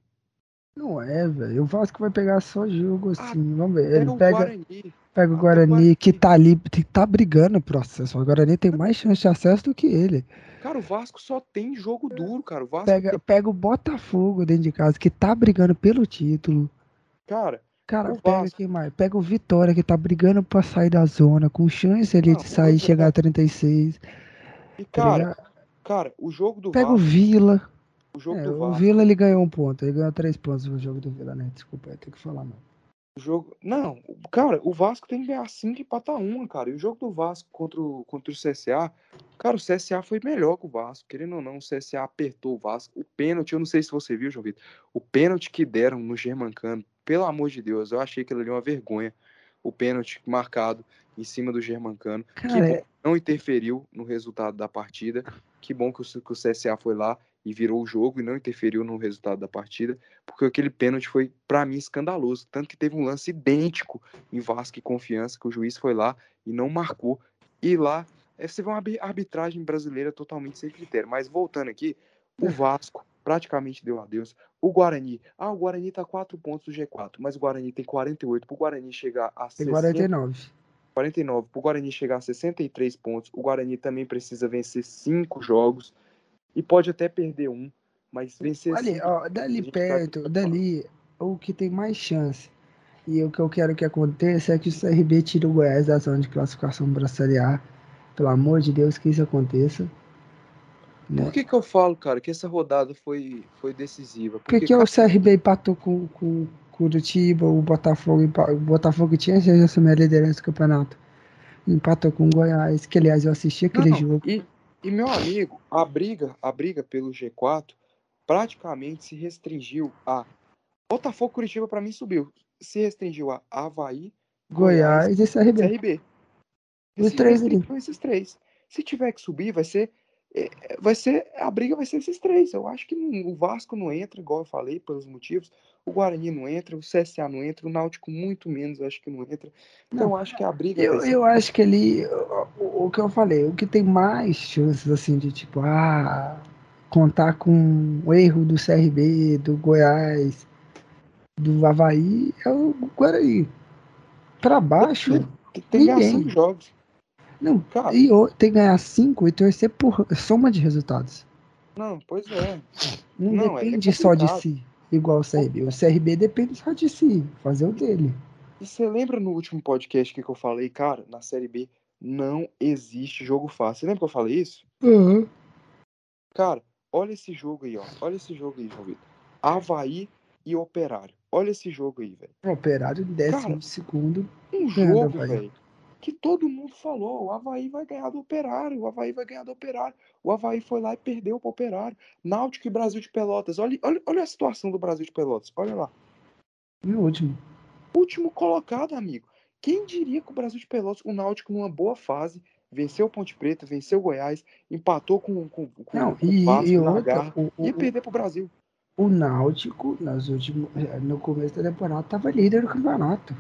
Não é, velho. O Vasco vai pegar só jogo Ah, assim. Vamos ver. Ele pega, Guarani. Pega o o Guarani, que tá ali, que tá brigando pro acesso. O Guarani tem mais chance de acesso do que ele. Cara, o Vasco só tem jogo duro, cara. O Vasco Pega, tem- pega o Botafogo dentro de casa, que tá brigando pelo título. Cara, Cara, O pega Vasco. quem mais? Pega o Vitória, que tá brigando pra sair da zona, com chance ali de o sair e chegar a 36. e tá cara, cara, o jogo do Pega o Vasco, Vila. o jogo É, do o Vasco, Vila ele ganhou um ponto, ele ganhou três pontos no jogo do Vila, né? Desculpa, eu tenho que falar, mano. O jogo, não, cara, o Vasco tem que ganhar 5 e empatar uma, cara. E o jogo do Vasco contra o, contra o CSA, cara, o CSA foi melhor que o Vasco, querendo ou não, o CSA apertou o Vasco. O pênalti, eu não sei se você viu, João Vitor, o pênalti que deram no Germancano, pelo amor de Deus, eu achei que ele ali uma vergonha. O pênalti marcado em cima do Germancano. Que Cara, bom é- que não interferiu no resultado da partida. Que bom que o, que o CSA foi lá e virou o jogo e não interferiu no resultado da partida, porque aquele pênalti foi, pra mim, escandaloso. Tanto que teve um lance idêntico em Vasco e Confiança, que o juiz foi lá e não marcou. E lá, é, você vê uma arbi- arbitragem brasileira totalmente sem critério. Mas voltando aqui, o Vasco praticamente deu adeus. O Guarani, ah, o Guarani tá 4 pontos do G4, mas o Guarani tem 48. Pro Guarani chegar a tem 60, 49. 49. Pro Guarani chegar a 63 pontos, o Guarani também precisa vencer cinco jogos. E pode até perder um, mas vencer ó, dali gente perto, sabe- dali, o que tem mais chance. E o que eu quero que aconteça é que o CRB tire o Goiás da zona de classificação para a Série A. Pelo amor de Deus, que isso aconteça. Né? Por que que eu falo, cara, que essa rodada foi, foi decisiva? Por que, Porque, que o cara, CRB empatou com, com o Curitiba, o Botafogo, o Botafogo tinha chance de assumir a liderança do campeonato. Empatou com o Goiás, que aliás eu assisti aquele Não, jogo. E, e meu amigo, a briga, a briga pelo G4 praticamente se restringiu a Botafogo Curitiba para mim subiu. Se restringiu a Havaí, Goiás e CRB. CRB. Os três ali. esses três. Se tiver que subir, vai ser vai ser a briga vai ser esses três. Eu acho que não- o Vasco não entra, igual eu falei, pelos motivos. O Guarani não entra, o CSA não entra, o Náutico muito menos, eu acho que não entra. Então eu acho que a briga Eu, ser eu acho que ali, o, o que eu falei, o que tem mais chances, assim, de tipo, ah, contar com o erro do CRB, do Goiás, do Havaí, é o Guarani. Pra baixo, tem ganhar ninguém. jogos. Não. Cara, E tem que ganhar cinco e torcer por soma de resultados. não, pois é. Não, Não, é depende só de si, igual o CRB. O CRB depende só de si, fazer o dele. E você lembra no último podcast que eu falei, cara, na Série B não existe jogo fácil. Você lembra que eu falei isso? Cara, olha esse jogo aí, ó. Olha esse jogo aí, João Vitor. Havaí e Operário. Olha esse jogo aí, velho. Operário décimo Cara, segundo. Um do jogo, velho, que todo mundo falou, o Havaí vai ganhar do Operário, o Havaí vai ganhar do Operário. O Havaí foi lá e perdeu pro Operário. Náutico e Brasil de Pelotas. Olha, olha, olha a situação do Brasil de Pelotas. Olha lá. No último. Último colocado, amigo. Quem diria que o Brasil de Pelotas, o Náutico numa boa fase, venceu o Ponte Preta, venceu o Goiás, empatou com, com, com, Não, com o e, Vasco e outra, o, o, ia perder pro Brasil. o Náutico, nas últimas, no começo da temporada, estava líder do campeonato.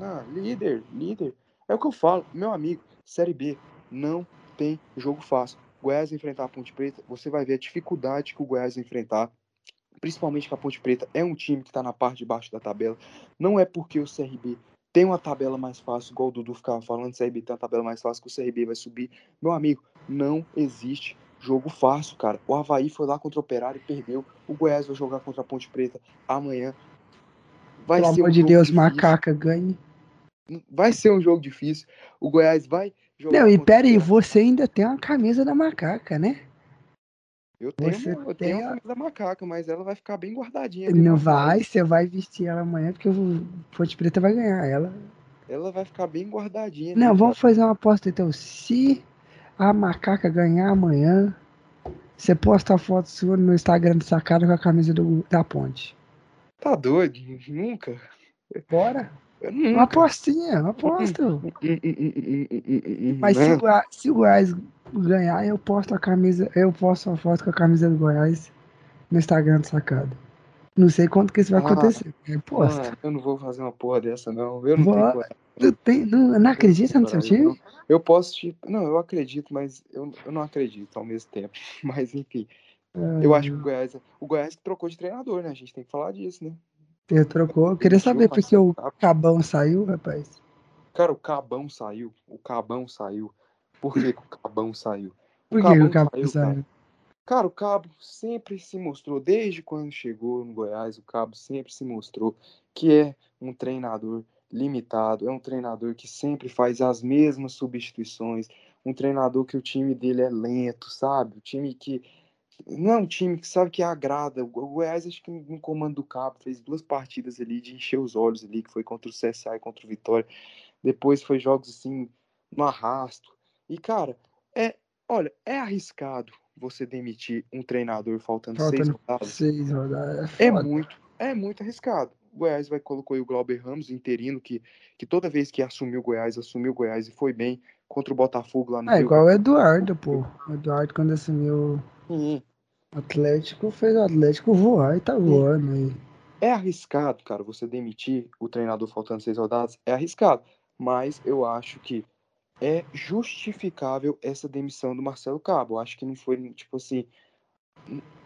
Ah, líder, líder. É o que eu falo, meu amigo, Série B não tem jogo fácil. Goiás enfrentar a Ponte Preta, você vai ver a dificuldade que o Goiás enfrentar, principalmente que a Ponte Preta é um time que está na parte de baixo da tabela. Não é porque o CRB tem uma tabela mais fácil, igual o Dudu ficava falando, o CRB tem uma tabela mais fácil que o CRB vai subir. Meu amigo, não existe jogo fácil, cara. O Havaí foi lá contra o Operário e perdeu. O Goiás vai jogar contra a Ponte Preta amanhã. Vai Pelo ser amor um de Deus, difícil. macaca, ganhe. Vai ser um jogo difícil. O Goiás vai jogar. Não, e pera aí, você ainda tem uma camisa da macaca, né? Eu tenho, você eu tenho a- camisa da macaca, mas ela vai ficar bem guardadinha. Não vai, você vai vestir ela amanhã, porque o Ponte Preta vai ganhar ela. Ela vai ficar bem guardadinha. Não, cara. vamos fazer uma aposta então. Se a macaca ganhar amanhã, você posta a foto sua no Instagram do Sacada com a camisa do, da ponte. Tá doido? Nunca. Bora? Uma apostinha, uma aposta. Hum, hum, hum, hum, hum, hum, hum, Mas se né? o, Goi- se o Goiás ganhar, eu posto a camisa, eu posto a foto com a camisa do Goiás no Instagram do Sacada. Não sei quando que isso vai Ah, acontecer. Eu posto. Mano, eu não vou fazer uma porra dessa, não. Eu não Vou- tenho tem, não, não acredita no seu time? não. Eu posso te. Não, eu acredito, mas eu, eu não acredito ao mesmo tempo. Mas enfim, eu acho que o Goiás. O Goiás que trocou de treinador, né? A gente tem que falar disso, né? Você trocou. Eu queria saber porque Marcelo o. Cabão saiu, rapaz. Cara, o Cabão saiu. O Cabão saiu. Por que, que o Cabão saiu? Por que, que o Cabão cara. saiu? Cara, o Cabo sempre se mostrou, desde quando chegou no Goiás, o Cabo sempre se mostrou que é um treinador limitado, é um treinador que sempre faz as mesmas substituições, um treinador que o time dele é lento, sabe? O time que não é um time que sabe que agrada. O Goiás, acho que no comando do Cabo, fez duas partidas ali de encher os olhos ali, que foi contra o CSA e contra o Vitória. Depois foi jogos assim, no arrasto. E, cara, é, olha, é arriscado você demitir um treinador faltando, seis Faltando rodadas. seis rodadas. É foda. muito, é muito arriscado. O Goiás vai colocou aí o Glauber Ramos, interino, que, que toda vez que assumiu o Goiás, assumiu o Goiás e foi bem contra o Botafogo lá no É Rio. igual o Eduardo, pô. O Eduardo, quando assumiu Sim. o Atlético, fez o Atlético voar e tá voando aí. É arriscado, cara, você demitir o treinador faltando seis rodadas, é arriscado. Mas eu acho que é justificável essa demissão do Marcelo Cabo. Eu acho que não foi, tipo assim,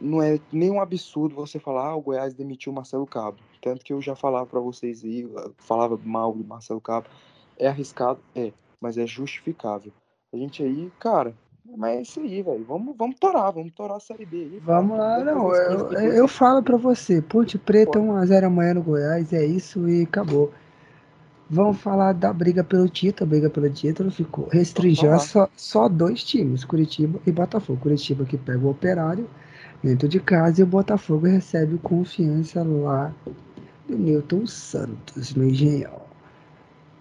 não é nenhum absurdo você falar, ah, o Goiás demitiu o Marcelo Cabo. Tanto que eu já falava pra vocês aí, eu falava mal do Marcelo Cabo. É arriscado? É, mas é justificável. A gente aí, cara, Mas é isso aí, velho. Vamos, vamos torar, vamos torar a Série B aí. Vamos lá, não. Eu, eu falo pra você, Ponte Preta 1x0 amanhã no Goiás, é isso e acabou. Vamos falar da briga pelo título. A briga pelo título ficou restringindo só, só dois times, Curitiba e Botafogo. Curitiba que pega o operário dentro de casa e o Botafogo recebe confiança lá do Newton Santos, no Engenhão.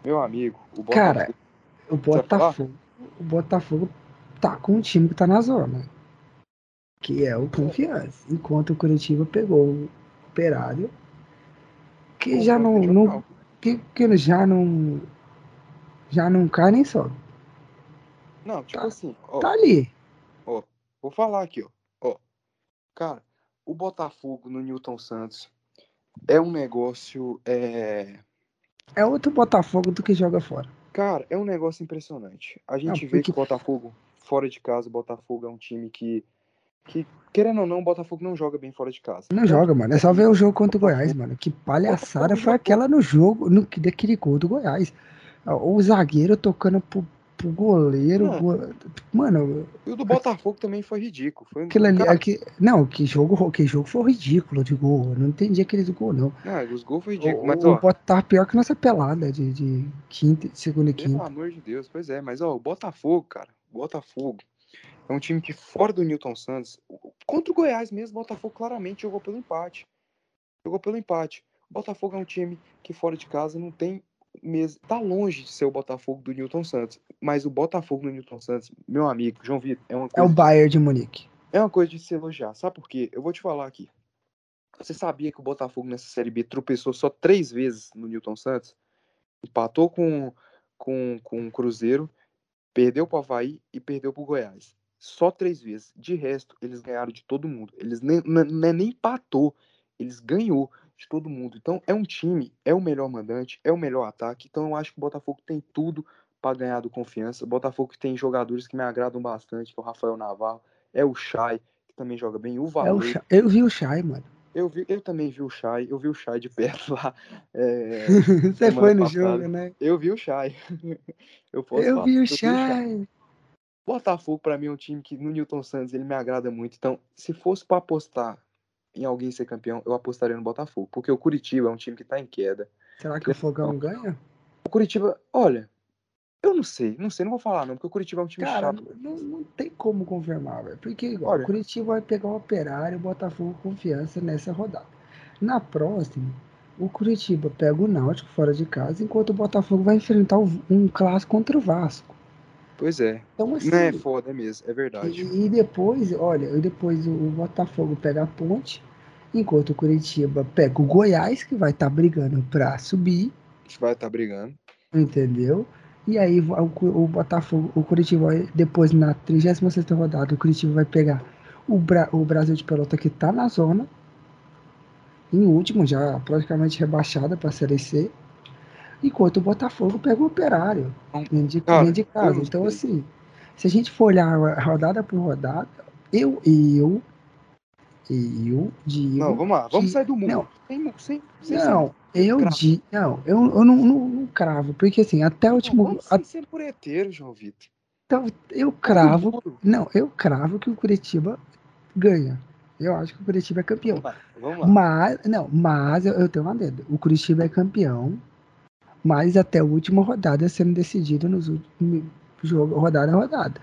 Meu amigo, o Botafogo. Cara, o Botafogo. O Botafogo tá com um time que tá na zona. Que é o Confiança. Enquanto o Curitiba pegou o Operário. Que já não. não que, que já não. Já não cai nem sobe. Não, tipo tá, assim. Ó, tá ali. Ó, vou falar aqui, ó. ó. Cara, o Botafogo no Newton Santos é um negócio. É... é outro Botafogo do que joga fora. Cara, é um negócio impressionante. A gente não, vê porque... que o Botafogo, fora de casa, o Botafogo é um time que, que, querendo ou não, o Botafogo não joga bem fora de casa. Não joga, mano. É só ver o jogo contra o Goiás, mano. Que palhaçada foi aquela no jogo, no, daquele gol do Goiás. O zagueiro tocando pro pro goleiro. Mano, mano e o do Botafogo também foi ridículo. Foi aquilo ali, aqui, não, que jogo, que jogo foi ridículo de gol. Eu não entendi aqueles gols, não. Ah, os gols foi ridículo. O, mas, o ó, tá pior que nossa pelada de, de quinta, segunda e quinta. Pelo amor de Deus, pois é. Mas, ó, o Botafogo, cara, Botafogo é um time que, fora do Newton Santos, contra o Goiás mesmo, o Botafogo claramente jogou pelo empate. Jogou pelo empate. O Botafogo é um time que, fora de casa, não tem mesmo, tá longe de ser o Botafogo do Newton Santos. Mas o Botafogo do Newton Santos, meu amigo, João Vitor, é uma coisa. É o Bayern de Munique. É uma coisa de se elogiar. Sabe por quê? Eu vou te falar aqui. Você sabia que o Botafogo nessa Série B tropeçou só três vezes no Newton Santos? Empatou com, com, com o Cruzeiro, perdeu para o Havaí e perdeu para o Goiás. Só três vezes. De resto, eles ganharam de todo mundo. Eles nem, nem, nem empatou, eles ganhou de todo mundo. Então é um time, é o melhor mandante, é o melhor ataque. Então eu acho que o Botafogo tem tudo para ganhar do confiança. O Botafogo tem jogadores que me agradam bastante, que é o Rafael Navarro, é o Chay, que também joga bem, o Valeu. É eu vi o Chay, mano. Eu, vi, eu também vi o Chay, eu vi o Chay de [LAUGHS] perto lá. É, [LAUGHS] Você foi no passada. jogo, né? Eu vi o Chay. [LAUGHS] eu posso eu falar. vi o Chay. Botafogo, para mim, é um time que no Newton Santos ele me agrada muito. Então, se fosse para apostar em alguém ser campeão, eu apostaria no Botafogo. Porque o Curitiba é um time que tá em queda. Será que o Fogão ganha? O Curitiba, olha, eu não sei, não sei, não vou falar não, porque o Curitiba é um time Cara, chato. Não, não tem como confirmar, velho. Porque igual, olha, o Curitiba vai pegar o Operário e o Botafogo confiança nessa rodada. Na próxima, o Curitiba pega o Náutico fora de casa, enquanto o Botafogo vai enfrentar um clássico contra o Vasco. Pois é. Então, assim, não é foda mesmo, é verdade. E, e depois, olha, e depois o, Botafogo pega a ponte, enquanto o Curitiba pega o Goiás, que vai estar tá brigando para subir. Vai estar tá brigando. Entendeu? E aí o, o, Botafogo, o Curitiba, depois na 36 rodada, o Curitiba vai pegar o, Bra, o Brasil de Pelota que tá na zona. Em último, já praticamente rebaixada para a Série C enquanto o Botafogo pega o Operário de, Cara, de casa. Então, assim, se a gente for olhar rodada por rodada, eu, eu, eu digo. Não, vamos lá, vamos que, sair do mundo. Não, sem, sem, sem não eu digo. Não, eu, eu não, não, não, cravo, porque assim, até o último. Não, vamos a, ser pureteiro, João Vitor. Então, eu cravo. Não, eu cravo que o Curitiba ganha. Eu acho que o Curitiba é campeão. Vamos lá, vamos lá. Mas, não, mas eu, eu tenho uma dedo. O Curitiba é campeão mas até a última rodada sendo decidido nos últimos jogo, rodada a rodada.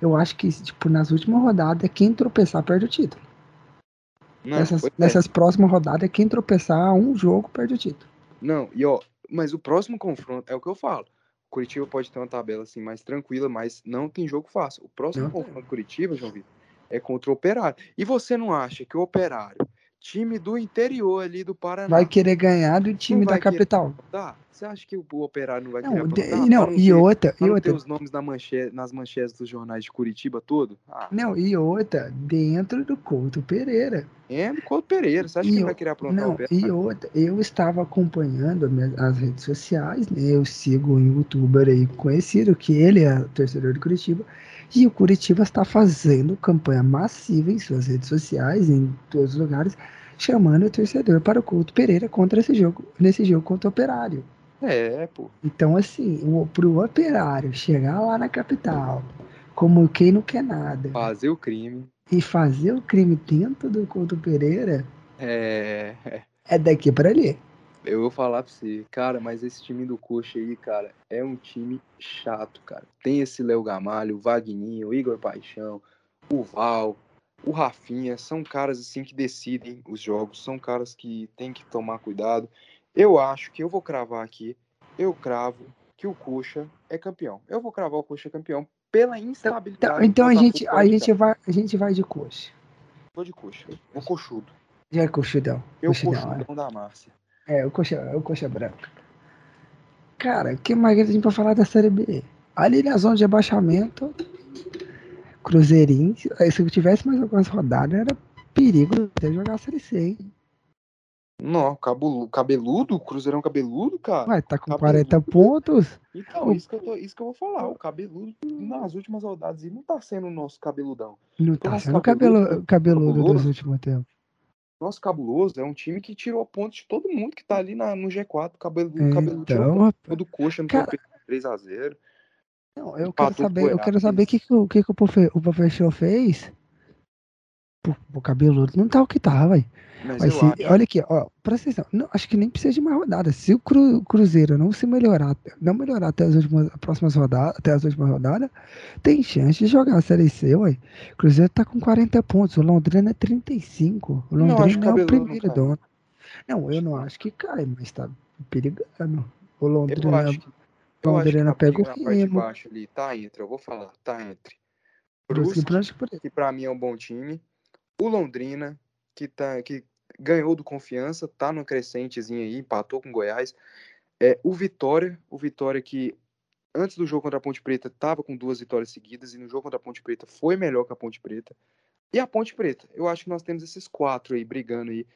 Eu acho que, tipo, nas últimas rodadas, quem tropeçar perde o título. Não, nessas, é. nessas próximas rodadas, quem tropeçar um jogo perde o título. Não, e ó, mas o próximo confronto é o que eu falo. O Curitiba pode ter uma tabela assim mais tranquila, mas não tem jogo fácil. O próximo não confronto do Curitiba, João Vitor, é contra o Operário. E você não acha que o Operário time do interior ali do Paraná. Vai querer ganhar do time da capital. Tá. Você acha que o Operário não vai não, querer de, Não, e outra, e outra. os nomes na manche, nas manchetes dos jornais de Curitiba todo? Ah. Não, e outra, dentro do Couto Pereira. É, do Couto Pereira. Você acha e que ele vai querer aprontar não, o Operário? E outra, eu estava acompanhando as redes sociais, né? Eu sigo um youtuber aí conhecido, que ele é torcedor de Curitiba. E o Curitiba está fazendo campanha massiva em suas redes sociais, em todos os lugares, chamando o torcedor para o Couto Pereira contra esse jogo, nesse jogo contra o Operário. É, pô. Então, assim, o, pro Operário chegar lá na capital, como quem não quer nada. Fazer o crime. E fazer o crime dentro do Couto Pereira É. é daqui pra ali. Eu vou falar pra você, cara, mas esse time do Coxa aí, cara, é um time chato, cara. Tem esse Léo Gamalho, o Vagninho, o Igor Paixão, o Val, o Rafinha, são caras assim que decidem os jogos, são caras que tem que tomar cuidado. Eu acho que eu vou cravar aqui, eu cravo que o Coxa é campeão. Eu vou cravar o Coxa campeão pela Então, instabilidade. então a do gente, a gente vai, a gente vai de coxa. Vou de Coxa, vou coxudo. Já é coxudão. Eu Coxudão, é. coxudão da Márcia. É, o coxa, o coxa branca. Cara, o que mais a gente pra falar da Série B? Ali na zona de abaixamento, Cruzeirinho, se eu tivesse mais algumas rodadas, era perigo até jogar a Série C, hein? Não, cabeludo, cabeludo, Cruzeirão cabeludo, cara. Ué, tá com Cabeludo. 40 pontos. Então, isso que, eu tô- isso que eu vou falar. O cabeludo, nas últimas rodadas, ele não tá sendo o nosso cabeludão. Não Nossa, tá sendo cabeludo, cabelo, cabeludo dos últimos tempos. Nosso cabuloso é um time que tirou pontos de todo mundo que tá ali na, no G4. O cabeludo, o cabeludo tirou Então, ponto rapaz. do coxa no Cara, 3x0. Não, eu quero saber, eu quero saber o que, que, o, que, que o, profe, o professor fez. Pro cabeludo não tá o que tá, eu se, olha aqui, ó, presta atenção. Não, acho que nem precisa de mais rodada. Se o Cru- Cruzeiro não se melhorar, não melhorar até as últimas as próximas rodadas, até as últimas rodadas, tem chance de jogar a Série C, ué. O Cruzeiro tá com 40 pontos, o Londrina é 35. O Não, Londrina é o o não primeiro dono. Não, eu não acho que cai, mas tá perigando. O Eu Londrina, acho que. Eu acho que a pega o Remo. tá entre, eu vou falar, tá entre. Brusque, Brusque, que pra mim é um bom time. O Londrina, que, tá, que ganhou do confiança, tá no crescentezinho aí, empatou com o Goiás. É, o Vitória, o Vitória que antes do jogo contra a Ponte Preta tava com duas vitórias seguidas e no jogo contra a Ponte Preta foi melhor que a Ponte Preta. E a Ponte Preta, eu acho que nós temos esses quatro aí brigando aí.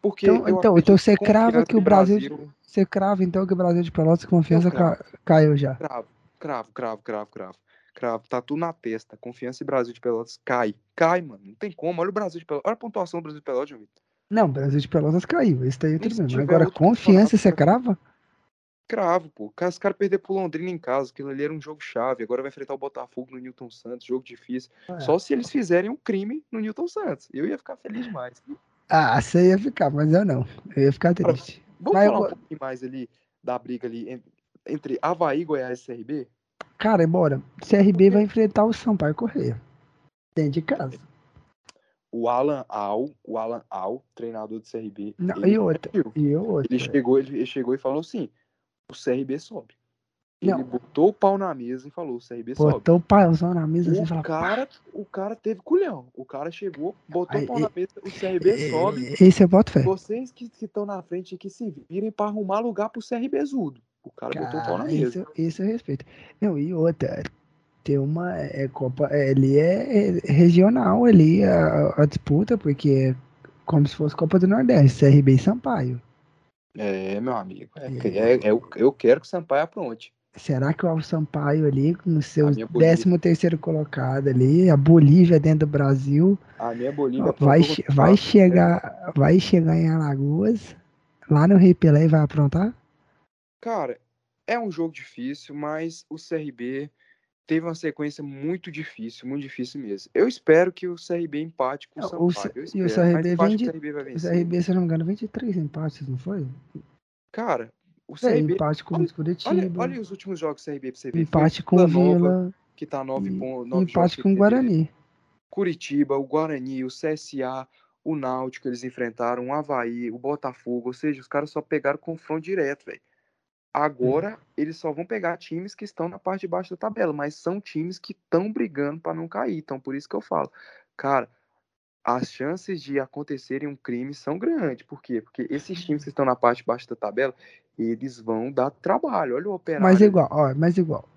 Porque Então, então, então você crava que o e Brasil, Você crava então que o Brasil de Pelotas confiança cravo. ca- caiu já. Cravo, cravo, cravo, cravo, cravo. Cravo, tá tudo na testa. Confiança e Brasil de Pelotas cai. Cai, mano. Não tem como. Olha o Brasil de Pelotas. Olha a pontuação do Brasil de Pelotas, João Vitor. Não, Brasil de Pelotas caiu. Esse daí se bem. tiver Agora, confiança você campeonato, crava? Cravo, pô. Os caras perderam pro Londrina em casa. Aquilo ali era um jogo chave. Agora vai enfrentar o Botafogo no Newton Santos. Jogo difícil. É. Só se eles fizerem um crime no Newton Santos. Eu ia ficar feliz demais. Ah, você ia ficar, mas eu não. Eu ia ficar triste. Vamos Mas eu falar um vou- pouquinho mais ali da briga ali en- entre Havaí, Goiás e CRB? Cara, bora. CRB vai enfrentar o Sampaio Correia. Dentro de casa. O Alan Al, o Alan Al, treinador do CRB. Não, ele e outra. E eu outra. Ele chegou, ele chegou e falou assim: o CRB sobe. Ele Não. botou o pau na mesa e falou: o CRB sobe. Botou o pauzão na mesa e falou. cara, o cara teve culhão. O cara chegou, botou Aí, o pau e- na mesa, o CRB sobe. Esse eu boto fé. Vocês que estão na frente que se virem pra arrumar lugar pro CRB Zudo. O cara botou o pau na Cara, mesa. isso, isso eu respeito. Não, e outra, tem uma é, Copa, é, ali é, é regional ali a, a disputa, porque é como se fosse Copa do Nordeste, CRB e Sampaio. É, meu amigo. É, É. é- o- eu quero que o Sampaio apronte. Será que o Sampaio ali, no seu minha Bolívia. 13 terceiro colocado ali, a Bolívia dentro do Brasil, A minha Bolívia vai, vai chegar, vai chegar em Alagoas, lá no Rei Pelé e vai aprontar? Cara, é um jogo difícil, mas o CRB teve uma sequência muito difícil, muito difícil mesmo. Eu espero que o CRB empate com o Não, Sampaio. o eu e o mas CRB vem de- o CRB vai O vencer. CRB, se não me engano, 23 empates, não foi? Cara, o É, CRB. empate com o olha- Curitiba. Olha, olha os últimos jogos do CRB pra você ver. Empate com o Vila que tá 9 e pontos. nove empate com o Guarani. Curitiba, o Guarani, o CSA, o Náutico, eles enfrentaram o Havaí, o Botafogo. Ou seja, os caras só pegaram confronto direto, velho. Agora, eles só vão pegar times que estão na parte de baixo da tabela, mas são times que estão brigando para não cair. Então, por isso que eu falo, cara, as chances de acontecerem um crime são grandes. Por quê? Porque esses times que estão na parte de baixo da tabela, eles vão dar trabalho. Olha o operário. Mas igual, ó, mas igual.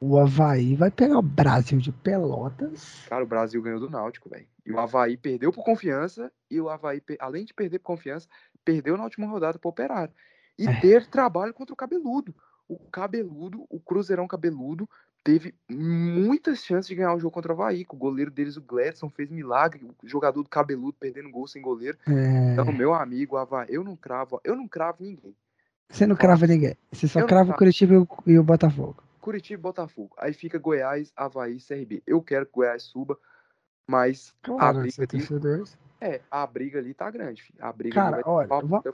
O Havaí vai pegar o Brasil de Pelotas. Cara, o Brasil ganhou do Náutico, velho. E o Havaí perdeu por confiança. E o Havaí, além de perder por confiança, perdeu na última rodada pro Operário. E É. teve trabalho contra o Cabeludo. O Cabeludo, o Cruzeirão Cabeludo, teve muitas chances de ganhar o jogo contra o Havaí. Com o goleiro deles, o Gladson, fez milagre. O jogador do Cabeludo perdendo gol sem goleiro. É, Então, meu amigo, Havaí, eu não cravo, eu não cravo ninguém. você não crava ninguém. Você só eu crava o. Curitiba e o, e o Botafogo. Curitiba e Botafogo. Aí fica Goiás, Havaí CRB. Eu quero que Goiás suba, mas a briga ali, é, a briga ali tá grande, filho. A briga Cara, olha,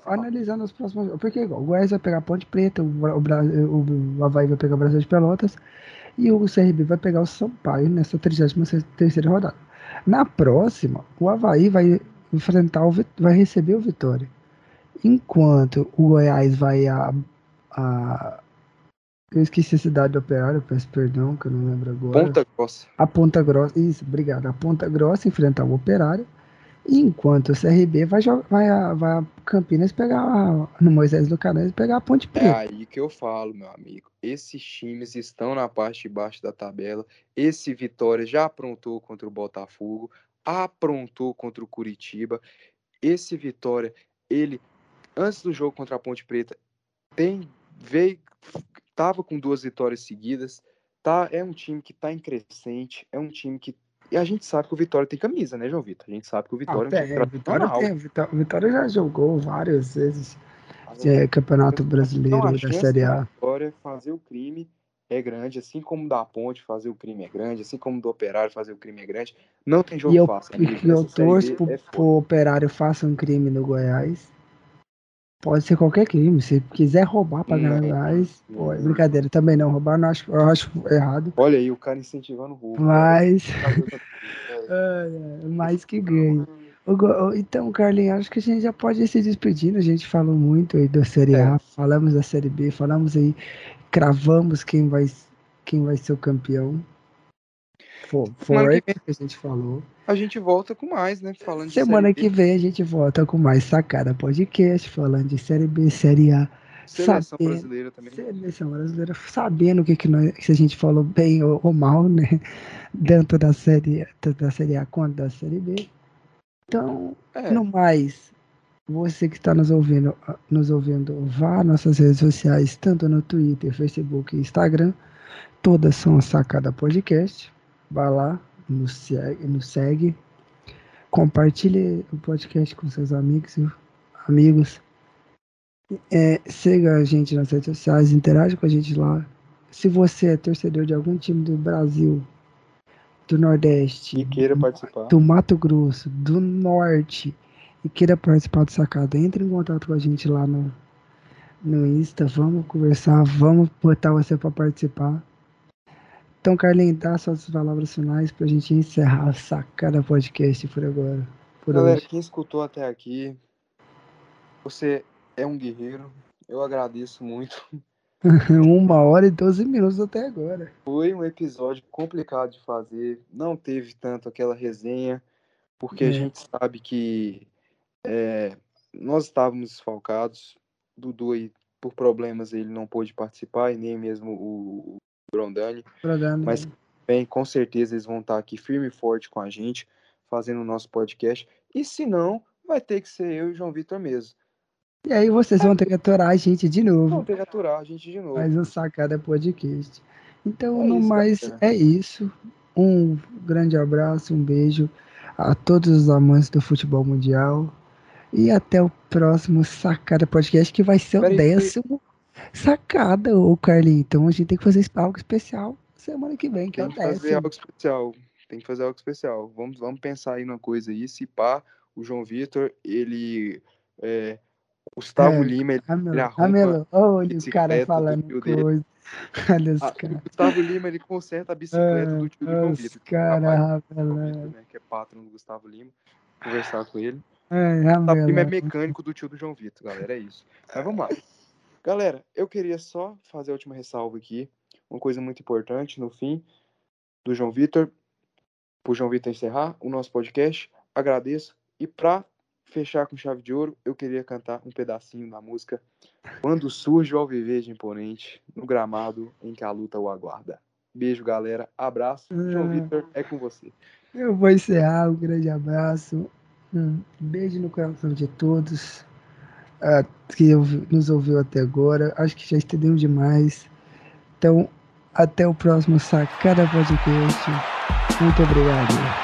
analisando os próximos jogos. Porque igual, o Goiás vai pegar Ponte Preta, o, Bra- o, Havaí vai pegar o Brasil de Pelotas e o CRB vai pegar o Sampaio nessa 33 rodada. Na próxima, o Havaí vai enfrentar o vai receber o Vitória. Enquanto o Goiás vai a, a eu esqueci a cidade do Operário, peço perdão, que eu não lembro agora. Ponta Grossa. A Ponta Grossa, isso, obrigado. A Ponta Grossa enfrentar o Operário. Enquanto o CRB vai, vai, a, vai a Campinas pegar a- no Moisés do Canães pegar a Ponte É Preta. aí que eu falo, meu amigo. Esses times estão na parte de baixo da tabela. Esse Vitória já aprontou contra o Botafogo, aprontou contra o Curitiba. Esse Vitória, ele antes do jogo contra a Ponte Preta, tem veio tava com duas vitórias seguidas. Tá, é um time que tá em crescente, é um time que e a gente sabe que o Vitória tem camisa, né, João Vitor? A gente sabe que o Ah, Vitória é um tem, time o Vitória, tem, o Vitó- o Vitória já jogou várias vezes é, Campeonato Brasileiro Então, da Série A. Vitória fazer o crime é grande, assim como da Ponte fazer o crime é grande, assim como do Operário fazer o crime é grande. Não tem jogo E eu, fácil. e [LAUGHS] eu torço pro, é pro Operário faça um crime no Goiás. Pode ser qualquer crime. Se quiser roubar pra ganhar não. pô, é brincadeira. Também não. Roubar não acho, eu acho errado. Olha aí, o cara incentivando o roubo. Mas. [LAUGHS] É. Ai, ai, mais que o- Então, Carlinhos, acho que a gente já pode ir se despedindo. A gente falou muito aí da Série A, É. falamos da Série B, falamos aí, cravamos quem vai, quem vai ser o campeão. Semana foi que que a gente falou. A gente volta com mais, né? Falando Semana que vem a gente volta com mais Sacada Podcast, falando de Série B, Série A, Seleção sabendo- brasileira também. Seleção brasileira, sabendo o que, que, nós, se a gente falou bem ou, ou mal, né? Tanto da série, tanto da série A quanto da série B. Então, É, no mais, você que está nos ouvindo, nos ouvindo, vá às nossas redes sociais, tanto no Twitter, Facebook e Instagram. Todas são a Sacada Podcast. Vá lá, nos segue, nos segue. Compartilhe o podcast com seus amigos, amigos. É, siga a gente nas redes sociais, interage com a gente lá. Se você é torcedor de algum time do Brasil, do Nordeste, e queira participar. do Mato Grosso, do Norte e queira participar do Sacada, entre em contato com a gente lá no, no Insta. Vamos conversar, vamos botar você para participar. Então, Carlinhos, dá suas palavras finais pra gente encerrar o Sacada Podcast por agora. Por Galera, hoje. quem escutou até aqui, você é um guerreiro. Eu agradeço muito. [LAUGHS] Uma hora e 12 minutos até agora. Foi um episódio complicado de fazer, não teve tanto aquela resenha, porque É. a gente sabe que é, nós estávamos desfalcados. Dudu aí, por problemas, ele não pôde participar, e nem mesmo o, o Grondani. Programa. Mas bem, com certeza eles vão estar aqui firme e forte com a gente, fazendo o nosso podcast. E se não, vai ter que ser eu e o João Vitor mesmo. E aí vocês vão ter que aturar a gente de novo. Vamos ter que aturar a gente de novo. mais um Sacada Podcast. Então, É no isso, mais, galera. é isso. Um grande abraço, um beijo a todos os amantes do futebol mundial. E até o próximo Sacada Podcast, que vai ser o Peraí, décimo Sacada, ô Carlinhos. Então a gente tem que fazer algo especial semana que vem, que é Tem o que fazer algo especial. Tem que fazer algo especial. Vamos, vamos pensar aí numa coisa aí. Se pá, o João Vitor, ele. é, Gustavo É, Lima, ele, ele Amelo, arruma. Amelo, olha o cara do falando coisa. [LAUGHS] Olha os Ah, Gustavo Lima, ele conserta a bicicleta do tio do João Vitor. João Ramelão. Vitor, né, que é patrão do Gustavo Lima. Conversar com ele. Ai, Gustavo Lima é mecânico do tio do João Vitor, galera. É isso. Mas vamos lá. Galera, eu queria só fazer a última ressalva aqui. Uma coisa muito importante no fim do João Vitor. Pro João Vitor encerrar o nosso podcast. Agradeço. E pra fechar com chave de ouro, eu queria cantar um pedacinho da música Quando surge o Alviverde Imponente no gramado em que a luta o aguarda. Beijo, galera. Abraço. João Ah. Vitor, é com você. Eu vou encerrar. Um grande abraço. Um beijo no coração de todos que nos ouviu até agora. Acho que já estendeu demais. Então, até o próximo Sacada Podcast. Muito obrigado.